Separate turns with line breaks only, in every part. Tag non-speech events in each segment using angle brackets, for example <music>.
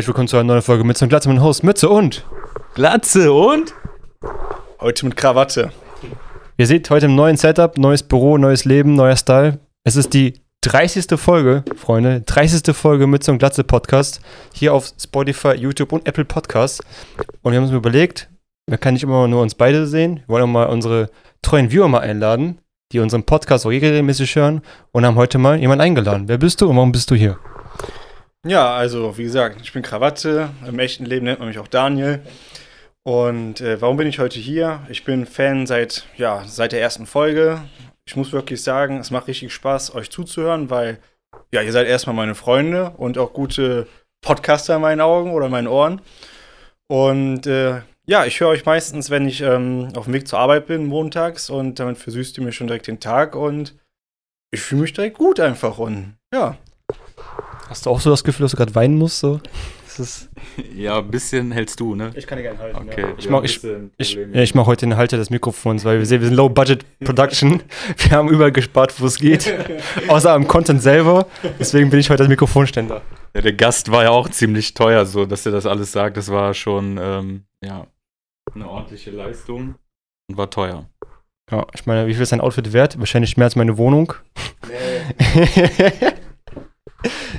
Herzlich willkommen zu einer neuen Folge Mütze und Glatze mit dem Host Mütze und
Glatze und
Heute mit Krawatte.
ihr seht heute im neuen Setup, neues Büro, neues Leben, neuer Style. Es ist die 30. Folge, Freunde, 30. Folge Mütze und Glatze Podcast hier auf Spotify, YouTube und Apple Podcasts. Und wir haben uns überlegt, wir können nicht immer nur uns beide sehen, wir wollen auch mal unsere treuen Viewer mal einladen, die unseren Podcast auch regelmäßig hören und haben heute mal jemanden eingeladen. Wer bist du und warum bist du hier?
Ja, also wie gesagt, ich bin Krawatte. Im echten Leben nennt man mich auch Daniel. Und äh, warum bin ich heute hier? Ich bin Fan seit, ja, seit der ersten Folge. Ich muss wirklich sagen, es macht richtig Spaß, euch zuzuhören, weil ja, ihr seid erstmal meine Freunde und auch gute Podcaster in meinen Augen oder in meinen Ohren. Und äh, ja, ich höre euch meistens, wenn ich ähm, auf dem Weg zur Arbeit bin, montags, und damit versüßt ihr mir schon direkt den Tag und ich fühle mich direkt gut einfach und ja.
Hast du auch so das Gefühl, dass du gerade weinen musst? So? Das ist <laughs>
ja, ein bisschen hältst du, ne?
Ich kann dir gerne halten.
Okay.
Ich
ja,
mach- ich-
bisschen
Ich,
Probleme.
ja, ich mache heute den Halter des Mikrofons, weil wir sehen, wir sind Low-Budget-Production. <laughs> Wir haben überall gespart, wo es geht. <laughs> Außer am Content selber. Deswegen bin ich heute das Mikrofonständer.
Ja, der Gast war ja auch ziemlich teuer, so dass er das alles sagt. Das war schon, ähm, ja, eine ordentliche Leistung und war teuer.
Ja, ich meine, wie viel ist ein Outfit wert? Wahrscheinlich mehr als meine Wohnung.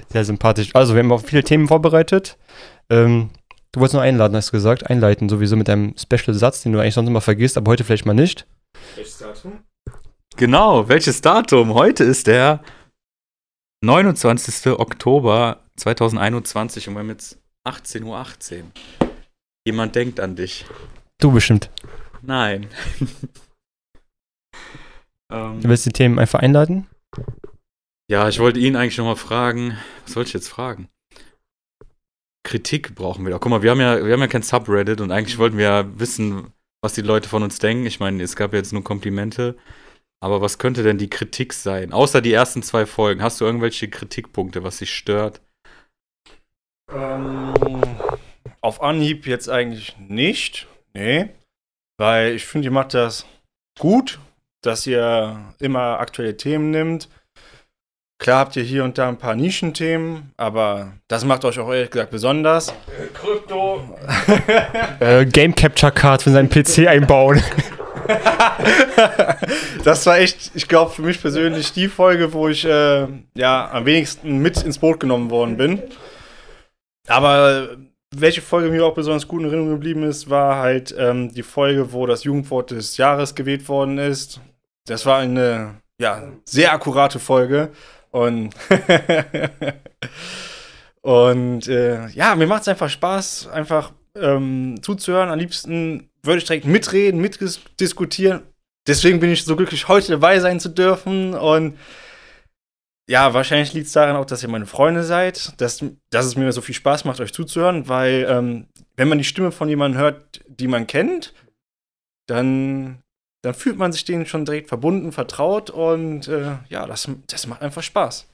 Sehr sympathisch. Also, wir haben auch viele Themen vorbereitet. Ähm, du wolltest nur einladen, hast du gesagt. Einleiten, sowieso mit einem Special-Satz, den du eigentlich sonst immer vergisst, aber heute vielleicht mal nicht.
Genau, welches Datum? Heute ist der 29. Oktober 2021 und wir haben jetzt 18.18 Uhr. Jemand denkt an dich.
Du bestimmt.
Nein. <laughs> ähm,
Du willst die Themen einfach einladen?
Ja, ich wollte ihn eigentlich noch mal fragen. Was wollte ich jetzt fragen? Kritik brauchen wir doch. Guck mal, wir haben ja, wir haben ja kein Subreddit und eigentlich wollten wir ja wissen, was die Leute von uns denken. Ich meine, es gab jetzt nur Komplimente. Aber was könnte denn die Kritik sein? Außer die ersten zwei Folgen. Hast du irgendwelche Kritikpunkte, was dich stört?
Ähm, auf Anhieb jetzt eigentlich nicht. Nee. Weil ich finde, ihr macht das gut, dass ihr immer aktuelle Themen nimmt. Klar habt ihr hier und da ein paar Nischenthemen, aber das macht euch auch ehrlich gesagt besonders. Krypto. <laughs>
Äh, Game Capture Card für seinen PC einbauen. <laughs>
das war echt, ich glaube, für mich persönlich die Folge, wo ich äh, ja am wenigsten mit ins Boot genommen worden bin. Aber welche Folge mir auch besonders gut in Erinnerung geblieben ist, war halt ähm, die Folge, wo das Jugendwort des Jahres gewählt worden ist. Das war eine ja, sehr akkurate Folge. Und, <laughs> und äh, ja, mir macht es einfach Spaß, einfach ähm, zuzuhören. Am liebsten würde ich direkt mitreden, mitdiskutieren. Deswegen bin ich so glücklich, heute dabei sein zu dürfen. Und ja, wahrscheinlich liegt es daran auch, dass ihr meine Freunde seid, dass, dass es mir so viel Spaß macht, euch zuzuhören, weil ähm, wenn man die Stimme von jemandem hört, die man kennt, dann, dann fühlt man sich denen schon direkt verbunden, vertraut und äh, ja, das, das macht einfach Spaß.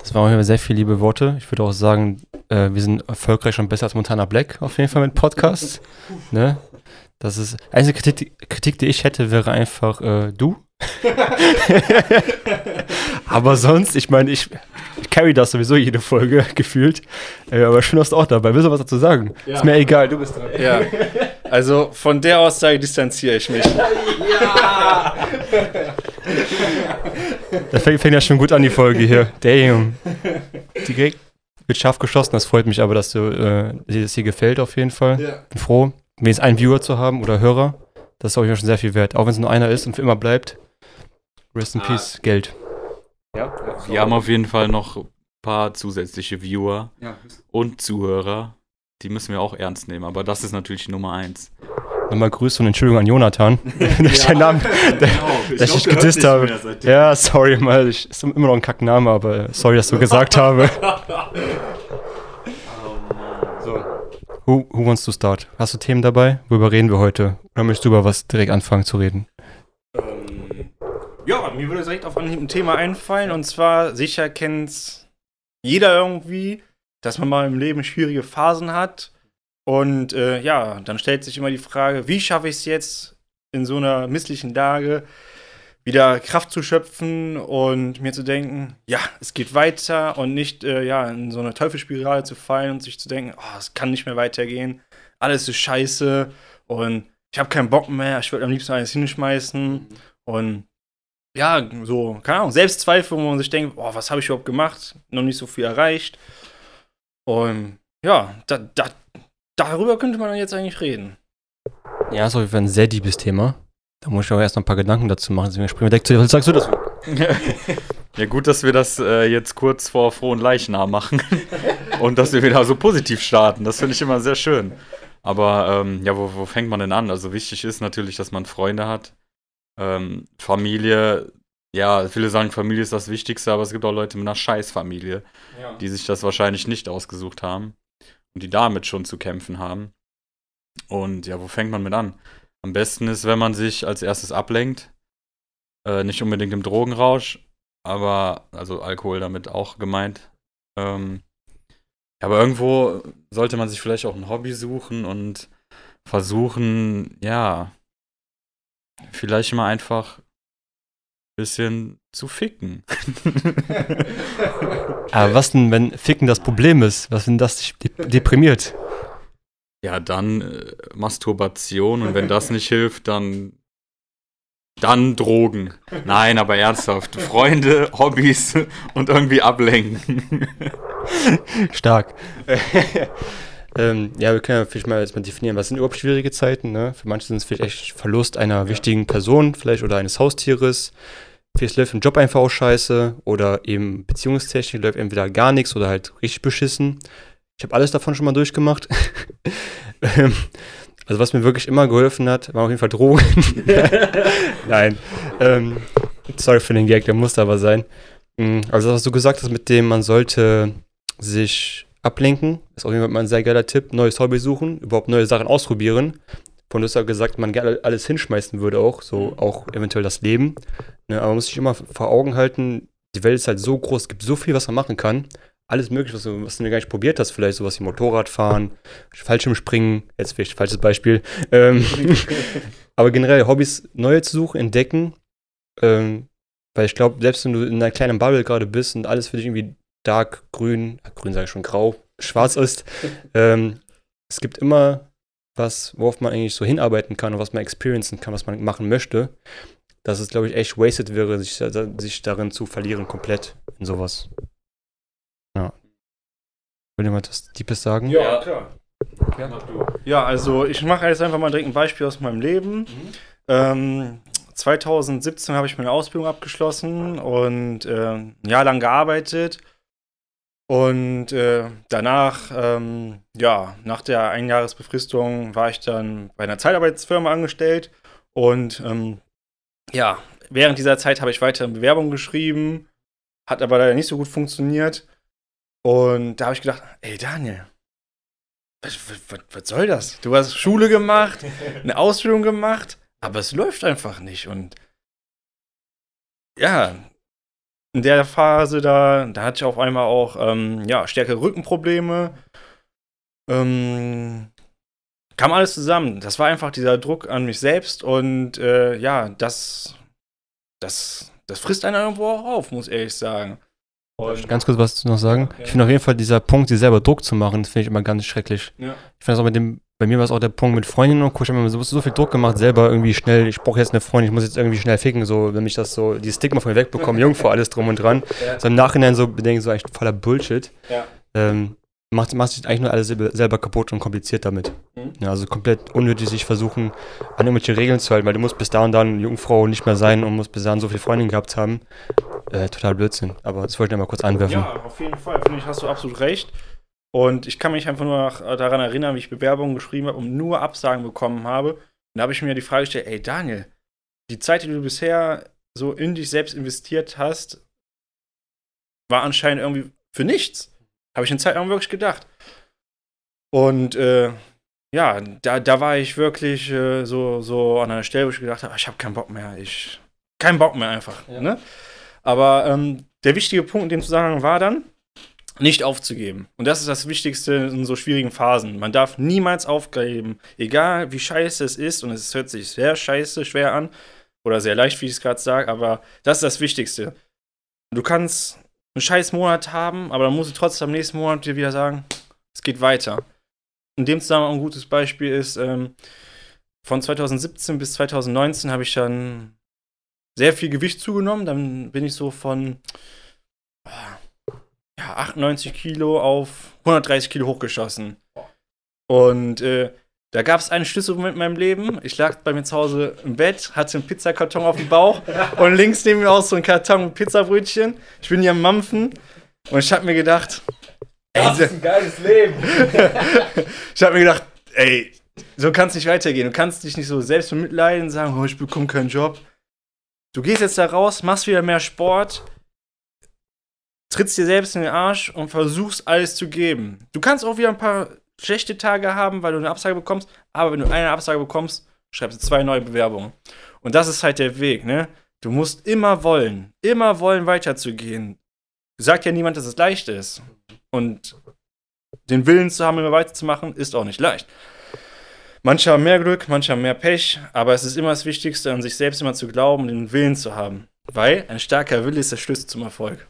Das waren auf jeden Fall sehr viele liebe Worte. Ich würde auch sagen, äh, wir sind erfolgreich und besser als Montana Black auf jeden Fall mit Podcasts. <laughs> ne? Das ist. Einzige Kritik, Kritik, die ich hätte, wäre einfach äh, du. <laughs> aber sonst, ich meine, ich, ich carry das sowieso jede Folge <laughs> gefühlt. Äh, aber schön, dass du auch dabei Willst du was dazu sagen? Ist mir egal, du bist dran.
Ja, also von der Aussage distanziere ich mich. <laughs>
Das fängt, fängt ja schon gut an, die Folge hier. Damn. <laughs> Direkt wird scharf geschossen. Das freut mich aber, dass du, äh, dir das hier gefällt auf jeden Fall.
Ja.
Bin froh, wenigstens einen Viewer zu haben oder Hörer. Das ist auch schon sehr viel wert. Auch wenn es nur einer ist und für immer bleibt. Rest in
Ah.
Peace, Geld.
Wir haben auf jeden Fall noch ein paar zusätzliche Viewer und Zuhörer. Die müssen wir auch ernst nehmen, aber das ist natürlich Nummer eins.
Nochmal Grüße und Entschuldigung an Jonathan, <laughs> <laughs> dass ich deinen Namen, <laughs> dass ich dich gedisst habe. Ja, sorry mal, ich, ist immer noch ein Kackname, aber sorry, dass du gesagt habe. So. Who, who wants to start? Hast du Themen dabei? Worüber reden wir heute? Oder möchtest du über was direkt anfangen zu reden?
Ähm, ja, mir würde direkt auf ein Thema einfallen und zwar sicher kennt jeder irgendwie, dass man mal im Leben schwierige Phasen hat. Und äh, ja, dann stellt sich immer die Frage, wie schaffe ich es jetzt in so einer misslichen Lage wieder Kraft zu schöpfen und mir zu denken, ja, es geht weiter und nicht äh, ja, in so eine Teufelsspirale zu fallen und sich zu denken, oh, es kann nicht mehr weitergehen, alles ist scheiße und ich habe keinen Bock mehr, ich würde am liebsten alles hinschmeißen. Und ja, so, keine Ahnung, Selbstzweifel, wo man sich denkt, oh, was habe ich überhaupt gemacht, noch nicht so viel erreicht und ja, da, da, darüber könnte man jetzt eigentlich reden.
Ja, ist auf jeden Fall ein sehr liebes Thema. Da muss ich auch erst noch ein paar Gedanken dazu machen. Deswegen springen wir direkt zu dir. Was sagst du dazu? <laughs>
ja, gut, dass wir das äh, jetzt kurz vor frohen Leichnam machen <laughs> und dass wir wieder so positiv starten. Das finde ich immer sehr schön. Aber ähm, ja, wo, wo, fängt man denn an? Also wichtig ist natürlich, dass man Freunde hat. Ähm, Familie, ja, viele sagen, Familie ist das Wichtigste, aber es gibt auch Leute mit einer Scheißfamilie, ja. die sich das wahrscheinlich nicht ausgesucht haben und die damit schon zu kämpfen haben. Und ja, wo fängt man mit an? Am besten ist, wenn man sich als erstes ablenkt. Äh, nicht unbedingt im Drogenrausch, aber, also Alkohol damit auch gemeint. Ähm, aber irgendwo sollte man sich vielleicht auch ein Hobby suchen und versuchen, ja, vielleicht mal einfach ein bisschen zu ficken. <laughs>
aber was denn, wenn Ficken das Problem ist? Was, wenn das dich deprimiert?
Ja, dann äh, Masturbation und wenn das nicht hilft, dann dann Drogen. Nein, aber ernsthaft. Freunde, <laughs> Hobbys und irgendwie ablenken.
Stark. <laughs> ähm, ja, wir können ja vielleicht mal jetzt mal definieren, was sind überhaupt schwierige Zeiten. Ne? Für manche sind es vielleicht echt Verlust einer ja. wichtigen Person, vielleicht oder eines Haustieres. Vielleicht läuft im Job einfach auch scheiße oder eben Beziehungstechnik läuft entweder gar nichts oder halt richtig beschissen. Ich habe alles davon schon mal durchgemacht. <laughs> Ähm, also was mir wirklich immer geholfen hat, war auf jeden Fall Drogen. <laughs> Nein. Ähm, sorry für den Gag, der musste aber sein. Mm, also was du gesagt hast, mit dem man sollte sich ablenken, ist auf jeden Fall mal ein sehr geiler Tipp. Neues Hobby suchen, überhaupt neue Sachen ausprobieren. Von du gesagt, man gerne alles hinschmeißen würde auch, so mhm. auch eventuell das Leben. Ne, aber man muss sich immer vor Augen halten, die Welt ist halt so groß, es gibt so viel, was man machen kann alles mögliche, was du, was du gar nicht probiert hast, vielleicht sowas wie Motorradfahren, Fallschirmspringen, jetzt vielleicht falsches Beispiel. Ähm, <laughs> aber generell Hobbys neue zu suchen, entdecken, ähm, weil ich glaube, selbst wenn du in einer kleinen Bubble gerade bist und alles für dich irgendwie dark, grün, grün sage ich schon, grau, schwarz ist, <laughs> ähm, es gibt immer was, worauf man eigentlich so hinarbeiten kann und was man experiencen kann, was man machen möchte. Dass es, glaube ich, echt wasted wäre, sich, sich darin zu verlieren, komplett in sowas. Will jemand was Deepes sagen?
Ja, klar. Ja, ja also ich mache jetzt einfach mal direkt ein Beispiel aus meinem Leben. Mhm. Ähm, 2017 habe ich meine Ausbildung abgeschlossen und äh, ein Jahr lang gearbeitet. Und äh, danach, ähm, ja, nach der Einjahresbefristung war ich dann bei einer Zeitarbeitsfirma angestellt. Und ähm, ja, während dieser Zeit habe ich weiter Bewerbungen geschrieben, hat aber leider nicht so gut funktioniert. Und da habe ich gedacht, ey Daniel, was, was, was, soll das? Du hast Schule gemacht, <laughs> eine Ausbildung gemacht, aber es läuft einfach nicht. Und ja, in der Phase da, da hatte ich auf einmal auch ähm, ja, stärkere Rückenprobleme. Ähm, kam alles zusammen. Das war einfach dieser Druck an mich selbst und äh, ja, das, das, das frisst einen irgendwo auch auf, muss ich ehrlich sagen.
Und ganz kurz was zu noch sagen. Ja, Ich finde auf jeden Fall dieser Punkt, sich selber Druck zu machen, das finde ich immer ganz schrecklich. Ja. Ich finde das auch mit dem, bei mir war es auch der Punkt mit Freundinnen und Co. Ich habe mir so, so, viel Druck gemacht, selber irgendwie schnell, ich brauche jetzt eine Freundin, ich muss jetzt irgendwie schnell ficken, so, wenn ich das so, die Stigma von mir wegbekomme, Jungfrau, alles drum und dran. Ja. So im Nachhinein so bedenken, so eigentlich voller Bullshit. Ja. Ähm, macht, macht sich eigentlich nur alles selber kaputt und kompliziert damit. Mhm. Ja, also komplett unnötig sich versuchen, an irgendwelche Regeln zu halten, weil du musst bis da und dann Jungfrau nicht mehr sein und musst bis dahin so viele Freundinnen gehabt haben. Äh, total Blödsinn. Aber das wollte ich mal kurz anwerfen.
Ja, auf jeden Fall, finde ich, hast du absolut recht. Und ich kann mich einfach nur daran erinnern, wie ich Bewerbungen geschrieben habe und nur Absagen bekommen habe. Und da habe ich mir die Frage gestellt, ey Daniel, die Zeit, die du bisher so in dich selbst investiert hast, war anscheinend irgendwie für nichts. Habe ich eine Zeit lang wirklich gedacht. Und äh, ja, da, da war ich wirklich äh, so, so an einer Stelle, wo ich gedacht habe, ich habe keinen Bock mehr. Ich keinen Bock mehr einfach. Ja. Ne? Aber ähm, der wichtige Punkt in dem Zusammenhang war dann, nicht aufzugeben. Und das ist das Wichtigste in so schwierigen Phasen. Man darf niemals aufgeben, egal wie scheiße es ist, und es hört sich sehr scheiße, schwer an, oder sehr leicht, wie ich es gerade sage, aber das ist das Wichtigste. Du kannst einen scheiß Monat haben, aber dann musst du trotzdem am nächsten Monat dir wieder sagen, es geht weiter. In dem Zusammenhang ein gutes Beispiel ist, ähm, von 2017 bis 2019 habe ich dann sehr viel Gewicht zugenommen. Dann bin ich so von ja, 98 Kilo auf 130 Kilo hochgeschossen. Und äh, da gab es einen Schlüsselmoment in meinem Leben. Ich lag bei mir zu Hause im Bett, hatte einen Pizzakarton auf dem Bauch <laughs> und links neben mir auch so ein Karton mit Pizzabrötchen. Ich bin hier am Mampfen und ich habe mir gedacht, ey,
Das ist ein geiles Leben. <laughs>
ich habe mir gedacht, ey, so kann es nicht weitergehen. Du kannst dich nicht so selbst bemitleiden und sagen, oh, ich bekomme keinen Job. Du gehst jetzt da raus, machst wieder mehr Sport, trittst dir selbst in den Arsch und versuchst alles zu geben. Du kannst auch wieder ein paar schlechte Tage haben, weil du eine Absage bekommst, aber wenn du eine Absage bekommst, schreibst du zwei neue Bewerbungen. Und das ist halt der Weg, ne? Du musst immer wollen, immer wollen weiterzugehen. Sagt ja niemand, dass es leicht ist. Und den Willen zu haben, immer weiterzumachen, ist auch nicht leicht. Manche haben mehr Glück, manche haben mehr Pech, aber es ist immer das Wichtigste, an sich selbst immer zu glauben den Willen zu haben. Weil ein starker Wille ist der Schlüssel zum Erfolg.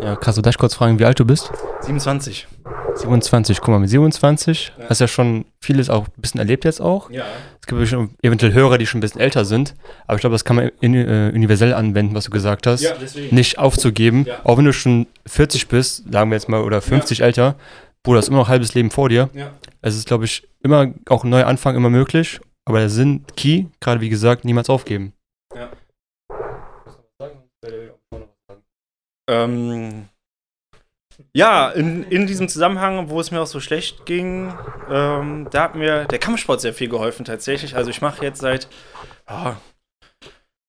Ja, krass, du darf ich kurz fragen, wie alt du bist?
27.
27, guck mal, mit 27
Ja.
hast ja schon vieles auch ein bisschen erlebt jetzt auch.
Ja.
Es gibt eventuell Hörer, die schon ein bisschen älter sind, aber ich glaube, das kann man in, äh, universell anwenden, was du gesagt hast.
deswegen.
Nicht aufzugeben,
Ja.
auch wenn du schon 40 bist, sagen wir jetzt mal, oder 50 älter, Bruder, ist immer noch ein halbes Leben vor dir.
Ja.
Es ist, glaube ich, immer auch ein neuer Anfang immer möglich, aber der Sinn, Key, gerade wie gesagt, niemals aufgeben.
Ähm, ja, in, in diesem Zusammenhang, wo es mir auch so schlecht ging, ähm, da hat mir der Kampfsport sehr viel geholfen tatsächlich. Also ich mache jetzt seit ah,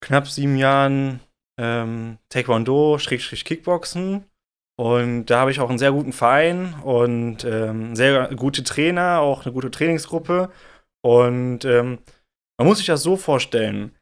knapp sieben Jahren ähm, Taekwondo, Schrägstrich Kickboxen. Und da habe ich auch einen sehr guten Verein und ähm, sehr gute Trainer, auch eine gute Trainingsgruppe. Und ähm, man muss sich das so vorstellen.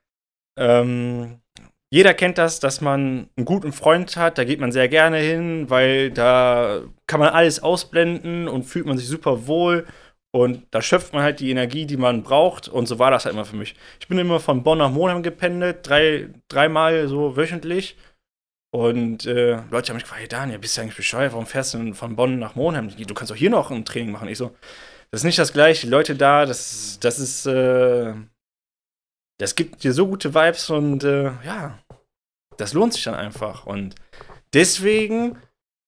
Ähm, jeder kennt das, dass man einen guten Freund hat, da geht man sehr gerne hin, weil da kann man alles ausblenden und fühlt man sich super wohl und da schöpft man halt die Energie, die man braucht und so war das halt immer für mich. Ich bin immer von Bonn nach Monheim gependelt, drei, dreimal so wöchentlich und äh, Leute haben mich gefragt, hey Daniel, bist du eigentlich bescheuert, warum fährst du denn von Bonn nach Monheim? Du kannst doch hier noch ein Training machen. Ich so, das ist nicht das gleiche, die Leute da, das, das ist, äh, das gibt dir so gute Vibes und äh, ja, das lohnt sich dann einfach. Und deswegen,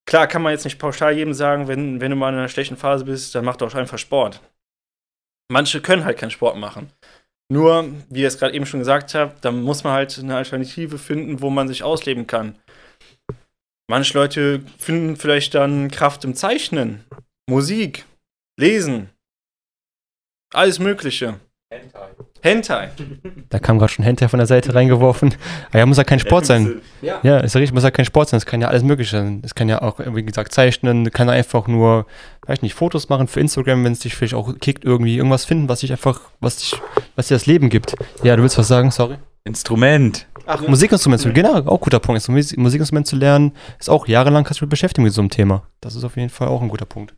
klar, kann man jetzt nicht pauschal jedem sagen, wenn, wenn du mal in einer schlechten Phase bist, dann mach doch einfach Sport. Manche können halt keinen Sport machen. Nur, wie ihr es gerade eben schon gesagt habt, dann muss man halt eine Alternative finden, wo man sich ausleben kann. Manche Leute finden vielleicht dann Kraft im Zeichnen, Musik, Lesen, alles Mögliche. Hentai.
Da kam gerade schon Hentai von der Seite reingeworfen. Aber ja, muss ja kein Sport sein.
Ja.
Ja, ist ja richtig, muss ja kein Sport sein. Es kann ja alles Mögliche sein. Es kann ja auch, wie gesagt, zeichnen, kann einfach nur, weiß nicht, Fotos machen für Instagram, wenn es dich vielleicht auch kickt, irgendwie irgendwas finden, was dich einfach, was dich, was dir das Leben gibt. Ja, du willst was sagen, sorry.
Instrument.
Ach, Musikinstrument zu genau, auch guter Punkt. Musik- Musikinstrument zu lernen, ist auch jahrelang kannst du dich beschäftigen mit so einem Thema. Das ist auf jeden Fall auch ein guter Punkt.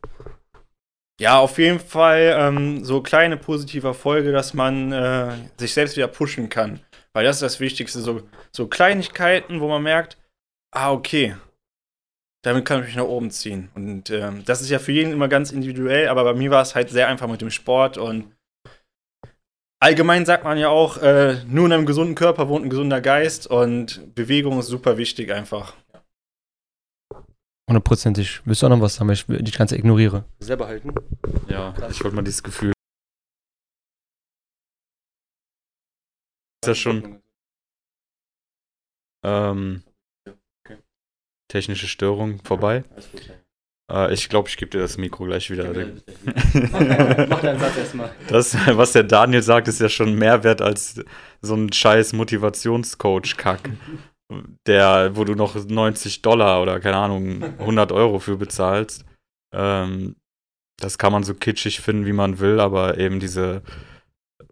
Ja, auf jeden Fall ähm, so kleine positive Erfolge, dass man äh, sich selbst wieder pushen kann. Weil das ist das Wichtigste. So, so Kleinigkeiten, wo man merkt, ah, okay, damit kann ich mich nach oben ziehen. Und ähm, das ist ja für jeden immer ganz individuell, aber bei mir war es halt sehr einfach mit dem Sport und allgemein sagt man ja auch, äh, nur in einem gesunden Körper wohnt ein gesunder Geist und Bewegung ist super wichtig einfach.
Hundertprozentig. Willst du auch noch was sagen? Ich will die ganze ignoriere. Selber halten.
Ja, ich wollte mal dieses Gefühl. Ist ja schon ähm, technische Störung vorbei. Äh, ich glaube, ich gebe dir das Mikro gleich wieder.
Mach deinen Satz erstmal. <laughs>
Das, was der Daniel sagt, ist ja schon mehr wert als so ein scheiß Motivationscoach-Kack. Der, wo du noch 90 Dollar oder keine Ahnung, 100 Euro für bezahlst. Ähm, das kann man so kitschig finden, wie man will, aber eben diese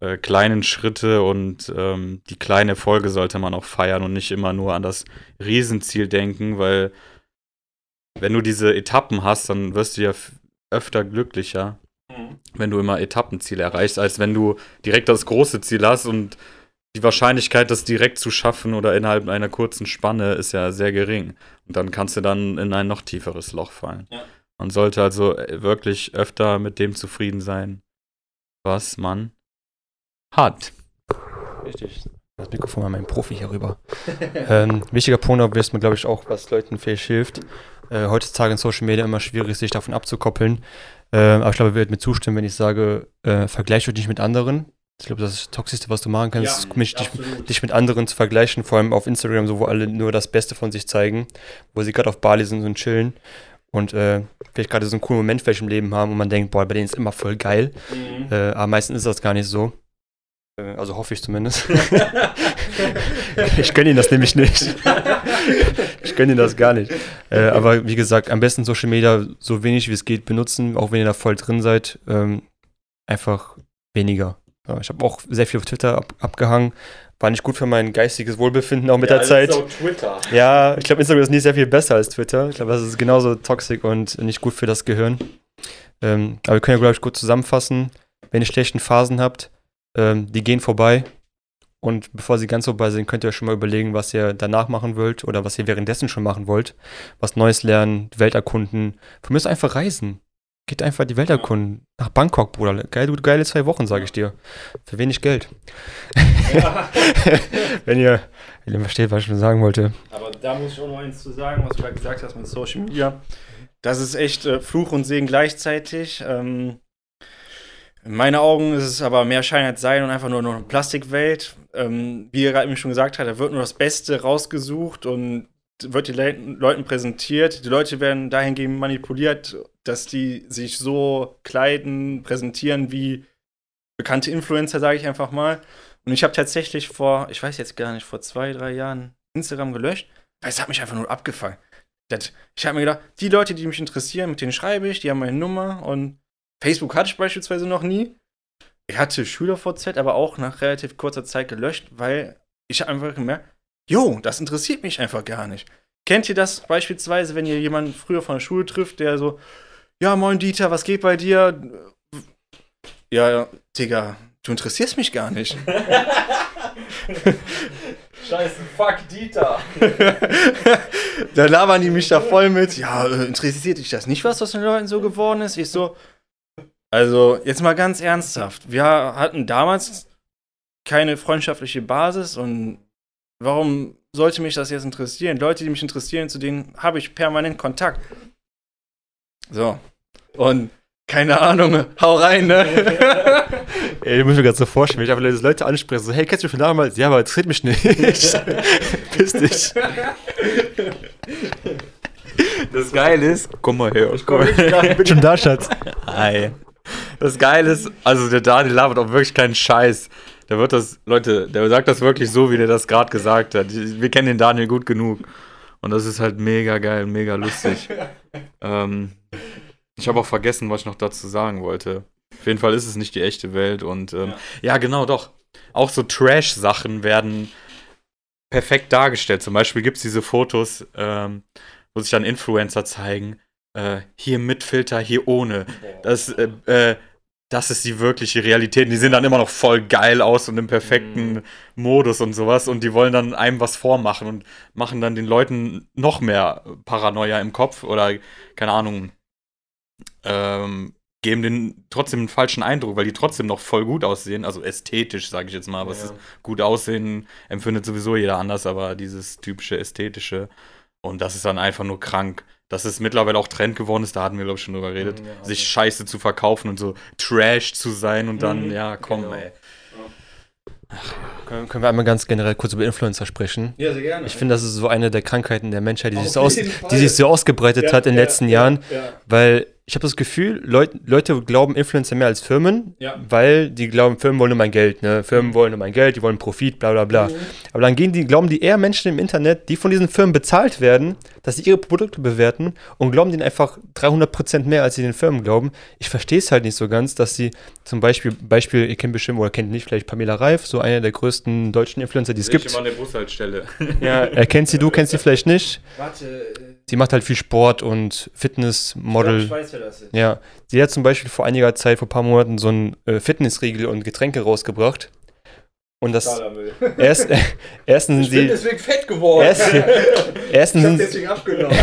äh, kleinen Schritte und ähm, die kleine Folge sollte man auch feiern und nicht immer nur an das Riesenziel denken, weil wenn du diese Etappen hast, dann wirst du ja öfter glücklicher wenn du immer Etappenziele erreichst, als wenn du direkt das große Ziel hast und die Wahrscheinlichkeit, das direkt zu schaffen oder innerhalb einer kurzen Spanne ist ja sehr gering. Und dann kannst du dann in ein noch tieferes Loch fallen.
Ja.
Man sollte also äh, wirklich öfter mit dem zufrieden sein, was man hat.
Richtig. Das Mikrofon mal mein Profi hier rüber. <laughs> ähm, wichtiger Punkt, aber ist mir, glaube ich, auch, was Leuten vielleicht hilft. Äh, heutzutage in Social Media immer schwierig, sich davon abzukoppeln. Ähm, aber ich glaube, ihr werdet mir zustimmen, wenn ich sage, äh, vergleich dich nicht mit anderen. Ich glaube, das ist das Toxischste, was du machen kannst, ist, mich, dich, dich mit anderen zu vergleichen, vor allem auf Instagram, so wo alle nur das Beste von sich zeigen, wo sie gerade auf Bali sind und chillen und äh, vielleicht gerade so einen coolen Moment vielleicht im Leben haben und man denkt, boah, bei denen ist immer voll geil.
Mhm.
Äh, aber meistens ist das gar nicht so. Äh, also hoffe ich zumindest. <laughs> ich gönne ihnen das nämlich nicht. ich gönne ihnen das gar nicht. Äh, aber wie gesagt, am besten Social Media so wenig wie es geht benutzen, auch wenn ihr da voll drin seid. Ähm, einfach weniger. Ja, ich habe auch sehr viel auf Twitter ab, abgehangen. War nicht gut für mein geistiges Wohlbefinden auch mit der Zeit.
Twitter.
Ja, ich glaube, Instagram ist nicht sehr viel besser als Twitter. Ich glaube, das ist genauso toxisch und nicht gut für das Gehirn. Ähm, aber wir können ja, glaube ich, gut zusammenfassen. Wenn ihr schlechten Phasen habt, ähm, die gehen vorbei. Und bevor sie ganz vorbei sind, könnt ihr euch schon mal überlegen, was ihr danach machen wollt oder was ihr währenddessen schon machen wollt. Was Neues lernen, Welt erkunden. Von mir ist einfach reisen. Geht einfach die Welt erkunden. Nach Bangkok, Bruder. Geil, du, geile zwei Wochen, sage ich dir. Für wenig Geld.
Ja. <laughs>
wenn ihr, wenn ihr versteht, was ich schon sagen wollte.
Aber da muss ich auch noch eins zu sagen, was du gerade gesagt hast mit Social Media. Das ist echt äh, Fluch und Segen gleichzeitig. Ähm, in meinen Augen ist es aber mehr Schein als Sein und einfach nur noch eine Plastikwelt. Ähm, wie er gerade eben schon gesagt hat, da wird nur das Beste rausgesucht und wird den Le Leuten präsentiert. Die Leute werden dahingehend manipuliert, dass die sich so kleiden, präsentieren wie bekannte Influencer, sage ich einfach mal. Und ich habe tatsächlich vor, ich weiß jetzt gar nicht, vor zwei, drei Jahren Instagram gelöscht, weil es hat mich einfach nur abgefangen. Das, ich habe mir gedacht, die Leute, die mich interessieren, mit denen schreibe ich, die haben meine Nummer und Facebook hatte ich beispielsweise noch nie. Ich hatte SchülerVZ, aber auch nach relativ kurzer Zeit gelöscht, weil ich habe einfach gemerkt, jo, das interessiert mich einfach gar nicht. Kennt ihr das beispielsweise, wenn ihr jemanden früher von der Schule trifft, der so, ja, moin Dieter, was geht bei dir? Ja, Digga, du interessierst mich gar nicht. <laughs>
Scheiße, fuck Dieter. <laughs>
da labern die mich da voll mit. Ja, äh, interessiert dich das nicht, was aus den Leuten so geworden ist? Ich so, also jetzt mal ganz ernsthaft. Wir hatten damals keine freundschaftliche Basis und warum sollte mich das jetzt interessieren? Leute, die mich interessieren, zu denen habe ich permanent Kontakt. So. Und keine Ahnung, <laughs> hau rein, ne? <laughs>
Ey, ich muss mir gerade so vorstellen, wenn ich einfach Leute anspreche, so, hey, kennst du mich von damals? Ja, aber interessiert mich nicht. <laughs> Piss dich.
Das Geile ist, komm mal her.
Ich bin schon da, Schatz.
Hi. Das Geile ist, also der Daniel labert auch wirklich keinen Scheiß. Der wird das, Leute, der sagt das wirklich so, wie der das gerade gesagt hat. Wir kennen den Daniel gut genug. Und das ist halt mega geil, mega lustig. <laughs> ähm, ich habe auch vergessen, was ich noch dazu sagen wollte. Auf jeden Fall ist es nicht die echte Welt und ähm, ja. ja, genau, doch. Auch so Trash-Sachen werden perfekt dargestellt. Zum Beispiel gibt es diese Fotos, ähm, wo sich dann Influencer zeigen, äh, hier mit Filter, hier ohne. Das, äh, äh, das ist die wirkliche Realität. Die sehen dann immer noch voll geil aus und im perfekten
Mhm.
Modus und sowas. Und die wollen dann einem was vormachen und machen dann den Leuten noch mehr Paranoia im Kopf oder, keine Ahnung, ähm, geben den trotzdem einen falschen Eindruck, weil die trotzdem noch voll gut aussehen. Also ästhetisch, sage ich jetzt mal. Was
Ja.
ist gut aussehen, empfindet sowieso jeder anders, aber dieses typische ästhetische. Und das ist dann einfach nur krank. Dass es mittlerweile auch Trend geworden ist, da hatten wir, glaube ich, schon drüber geredet,
Mhm, ja,
sich
okay.
scheiße zu verkaufen und so Trash zu sein und dann,
Mhm,
ja, komm,
genau.
ey.
Können, können wir einmal ganz generell kurz über Influencer sprechen?
Ja, sehr gerne.
Ich finde, das ist so eine der Krankheiten der Menschheit, die, sich so, aus, die sich so ausgebreitet
Ja,
hat in den
ja,
letzten
ja,
Jahren,
Ja,
weil ich habe das Gefühl, Leut, Leute glauben Influencer mehr als Firmen,
ja.
weil die glauben, Firmen wollen nur mein Geld, ne? Firmen wollen nur mein Geld, die wollen Profit, bla bla bla. Aber dann gehen die, glauben die eher Menschen im Internet, die von diesen Firmen bezahlt werden, dass sie ihre Produkte bewerten und glauben denen einfach 300% mehr, als sie den Firmen glauben. Ich verstehe es halt nicht so ganz, dass sie zum Beispiel, Beispiel, ihr kennt bestimmt oder kennt nicht vielleicht Pamela Reif, so eine der größten deutschen Influencer, die es gibt.
an der Bushaltestelle.
Ja, er kennt sie, du kennst sie vielleicht nicht.
Warte, äh,
Sie macht halt viel Sport und Fitnessmodel.
ich weiß, wer das ist.
Ja, sie hat zum Beispiel vor einiger Zeit, vor ein paar Monaten, so einen äh, Fitnessriegel und Getränke rausgebracht. Und das erst, <laughs> erstens sind sie.
deswegen fett geworden.
Erst, <laughs> erstens, sind,
deswegen abgenommen.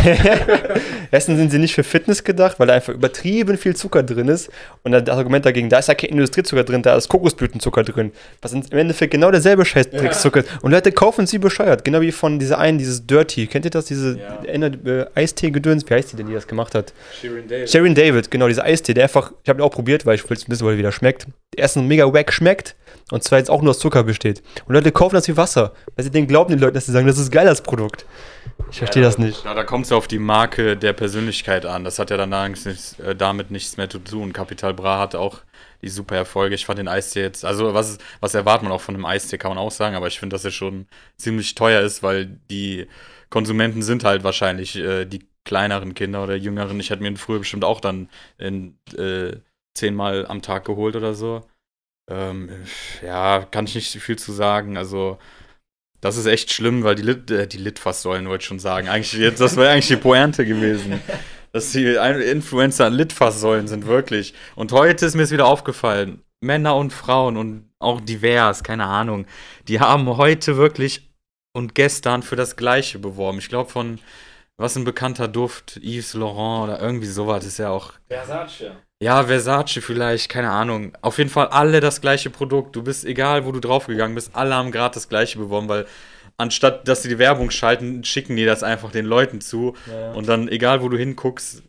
<laughs>
erstens sind sie nicht für Fitness gedacht, weil da einfach übertrieben viel Zucker drin ist. Und das Argument dagegen, da ist ja kein Industriezucker drin, da ist Kokosblütenzucker drin. Was im Endeffekt genau derselbe scheiß Trickzucker ist. Und Leute kaufen sie bescheuert. Genau wie von dieser einen, dieses Dirty. Kennt ihr das? Diese
Ja.
äh, Eistee-Gedöns? Wie heißt die denn, die das gemacht hat?
Shirin David.
Sharon David, genau, dieser Eistee, der einfach, ich habe ihn auch probiert, weil ich will wissen, wie der schmeckt. Erstens mega wack schmeckt und zweitens auch nur aus Zucker besteht. Und Leute kaufen das wie Wasser. Weil sie denen glauben, die Leute, dass sie sagen, das ist geil, das Produkt. Ich verstehe das nicht.
Ja, da kommt es auf die Marke der Persönlichkeit an. Das hat ja dann nichts, äh, damit nichts mehr zu tun. Capital Bra hat auch die super Erfolge. Ich fand den Eistee jetzt, also was, was erwartet man auch von einem Eistee, kann man auch sagen, aber ich finde, dass er schon ziemlich teuer ist, weil die Konsumenten sind halt wahrscheinlich äh, die kleineren Kinder oder jüngeren. Ich hätte mir ihn früher bestimmt auch dann in, äh, zehnmal am Tag geholt oder so. Ähm, ja, kann ich nicht viel zu sagen. Also, das ist echt schlimm, weil die, Lit äh, die Litfaßsäulen wollte ich schon sagen. Eigentlich, jetzt, das wäre eigentlich die Pointe gewesen. <laughs> Dass die Influencer Litfaßsäulen sind, wirklich. Und heute ist mir es wieder aufgefallen. Männer und Frauen und auch divers, keine Ahnung. Die haben heute wirklich und gestern für das Gleiche beworben. Ich glaube von, was ein bekannter Duft, Yves Laurent oder irgendwie sowas, ist ja auch
Versace.
Ja, Versace vielleicht, keine Ahnung. Auf jeden Fall alle das gleiche Produkt. Du bist, egal wo du draufgegangen bist, alle haben gerade das gleiche beworben, weil anstatt dass sie die Werbung schalten, schicken die das einfach den Leuten zu. Und dann, egal wo du hinguckst,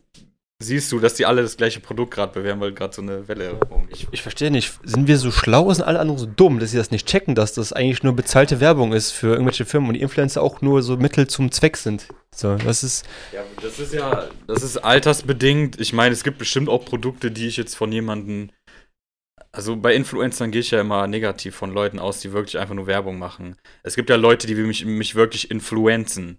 siehst du, dass die alle das gleiche Produkt gerade bewerben, weil gerade so eine Welle rumgeht.
Ich, ich verstehe nicht, sind wir so schlau oder sind alle anderen so dumm, dass sie das nicht checken, dass das eigentlich nur bezahlte Werbung ist für irgendwelche Firmen und die Influencer auch nur so Mittel zum Zweck sind. So, das ist.
Ja, das ist ja, das ist altersbedingt. Ich meine, es gibt bestimmt auch Produkte, die ich jetzt von jemandem. Also bei Influencern gehe ich ja immer negativ von Leuten aus, die wirklich einfach nur Werbung machen. Es gibt ja Leute, die mich, mich wirklich influenzen.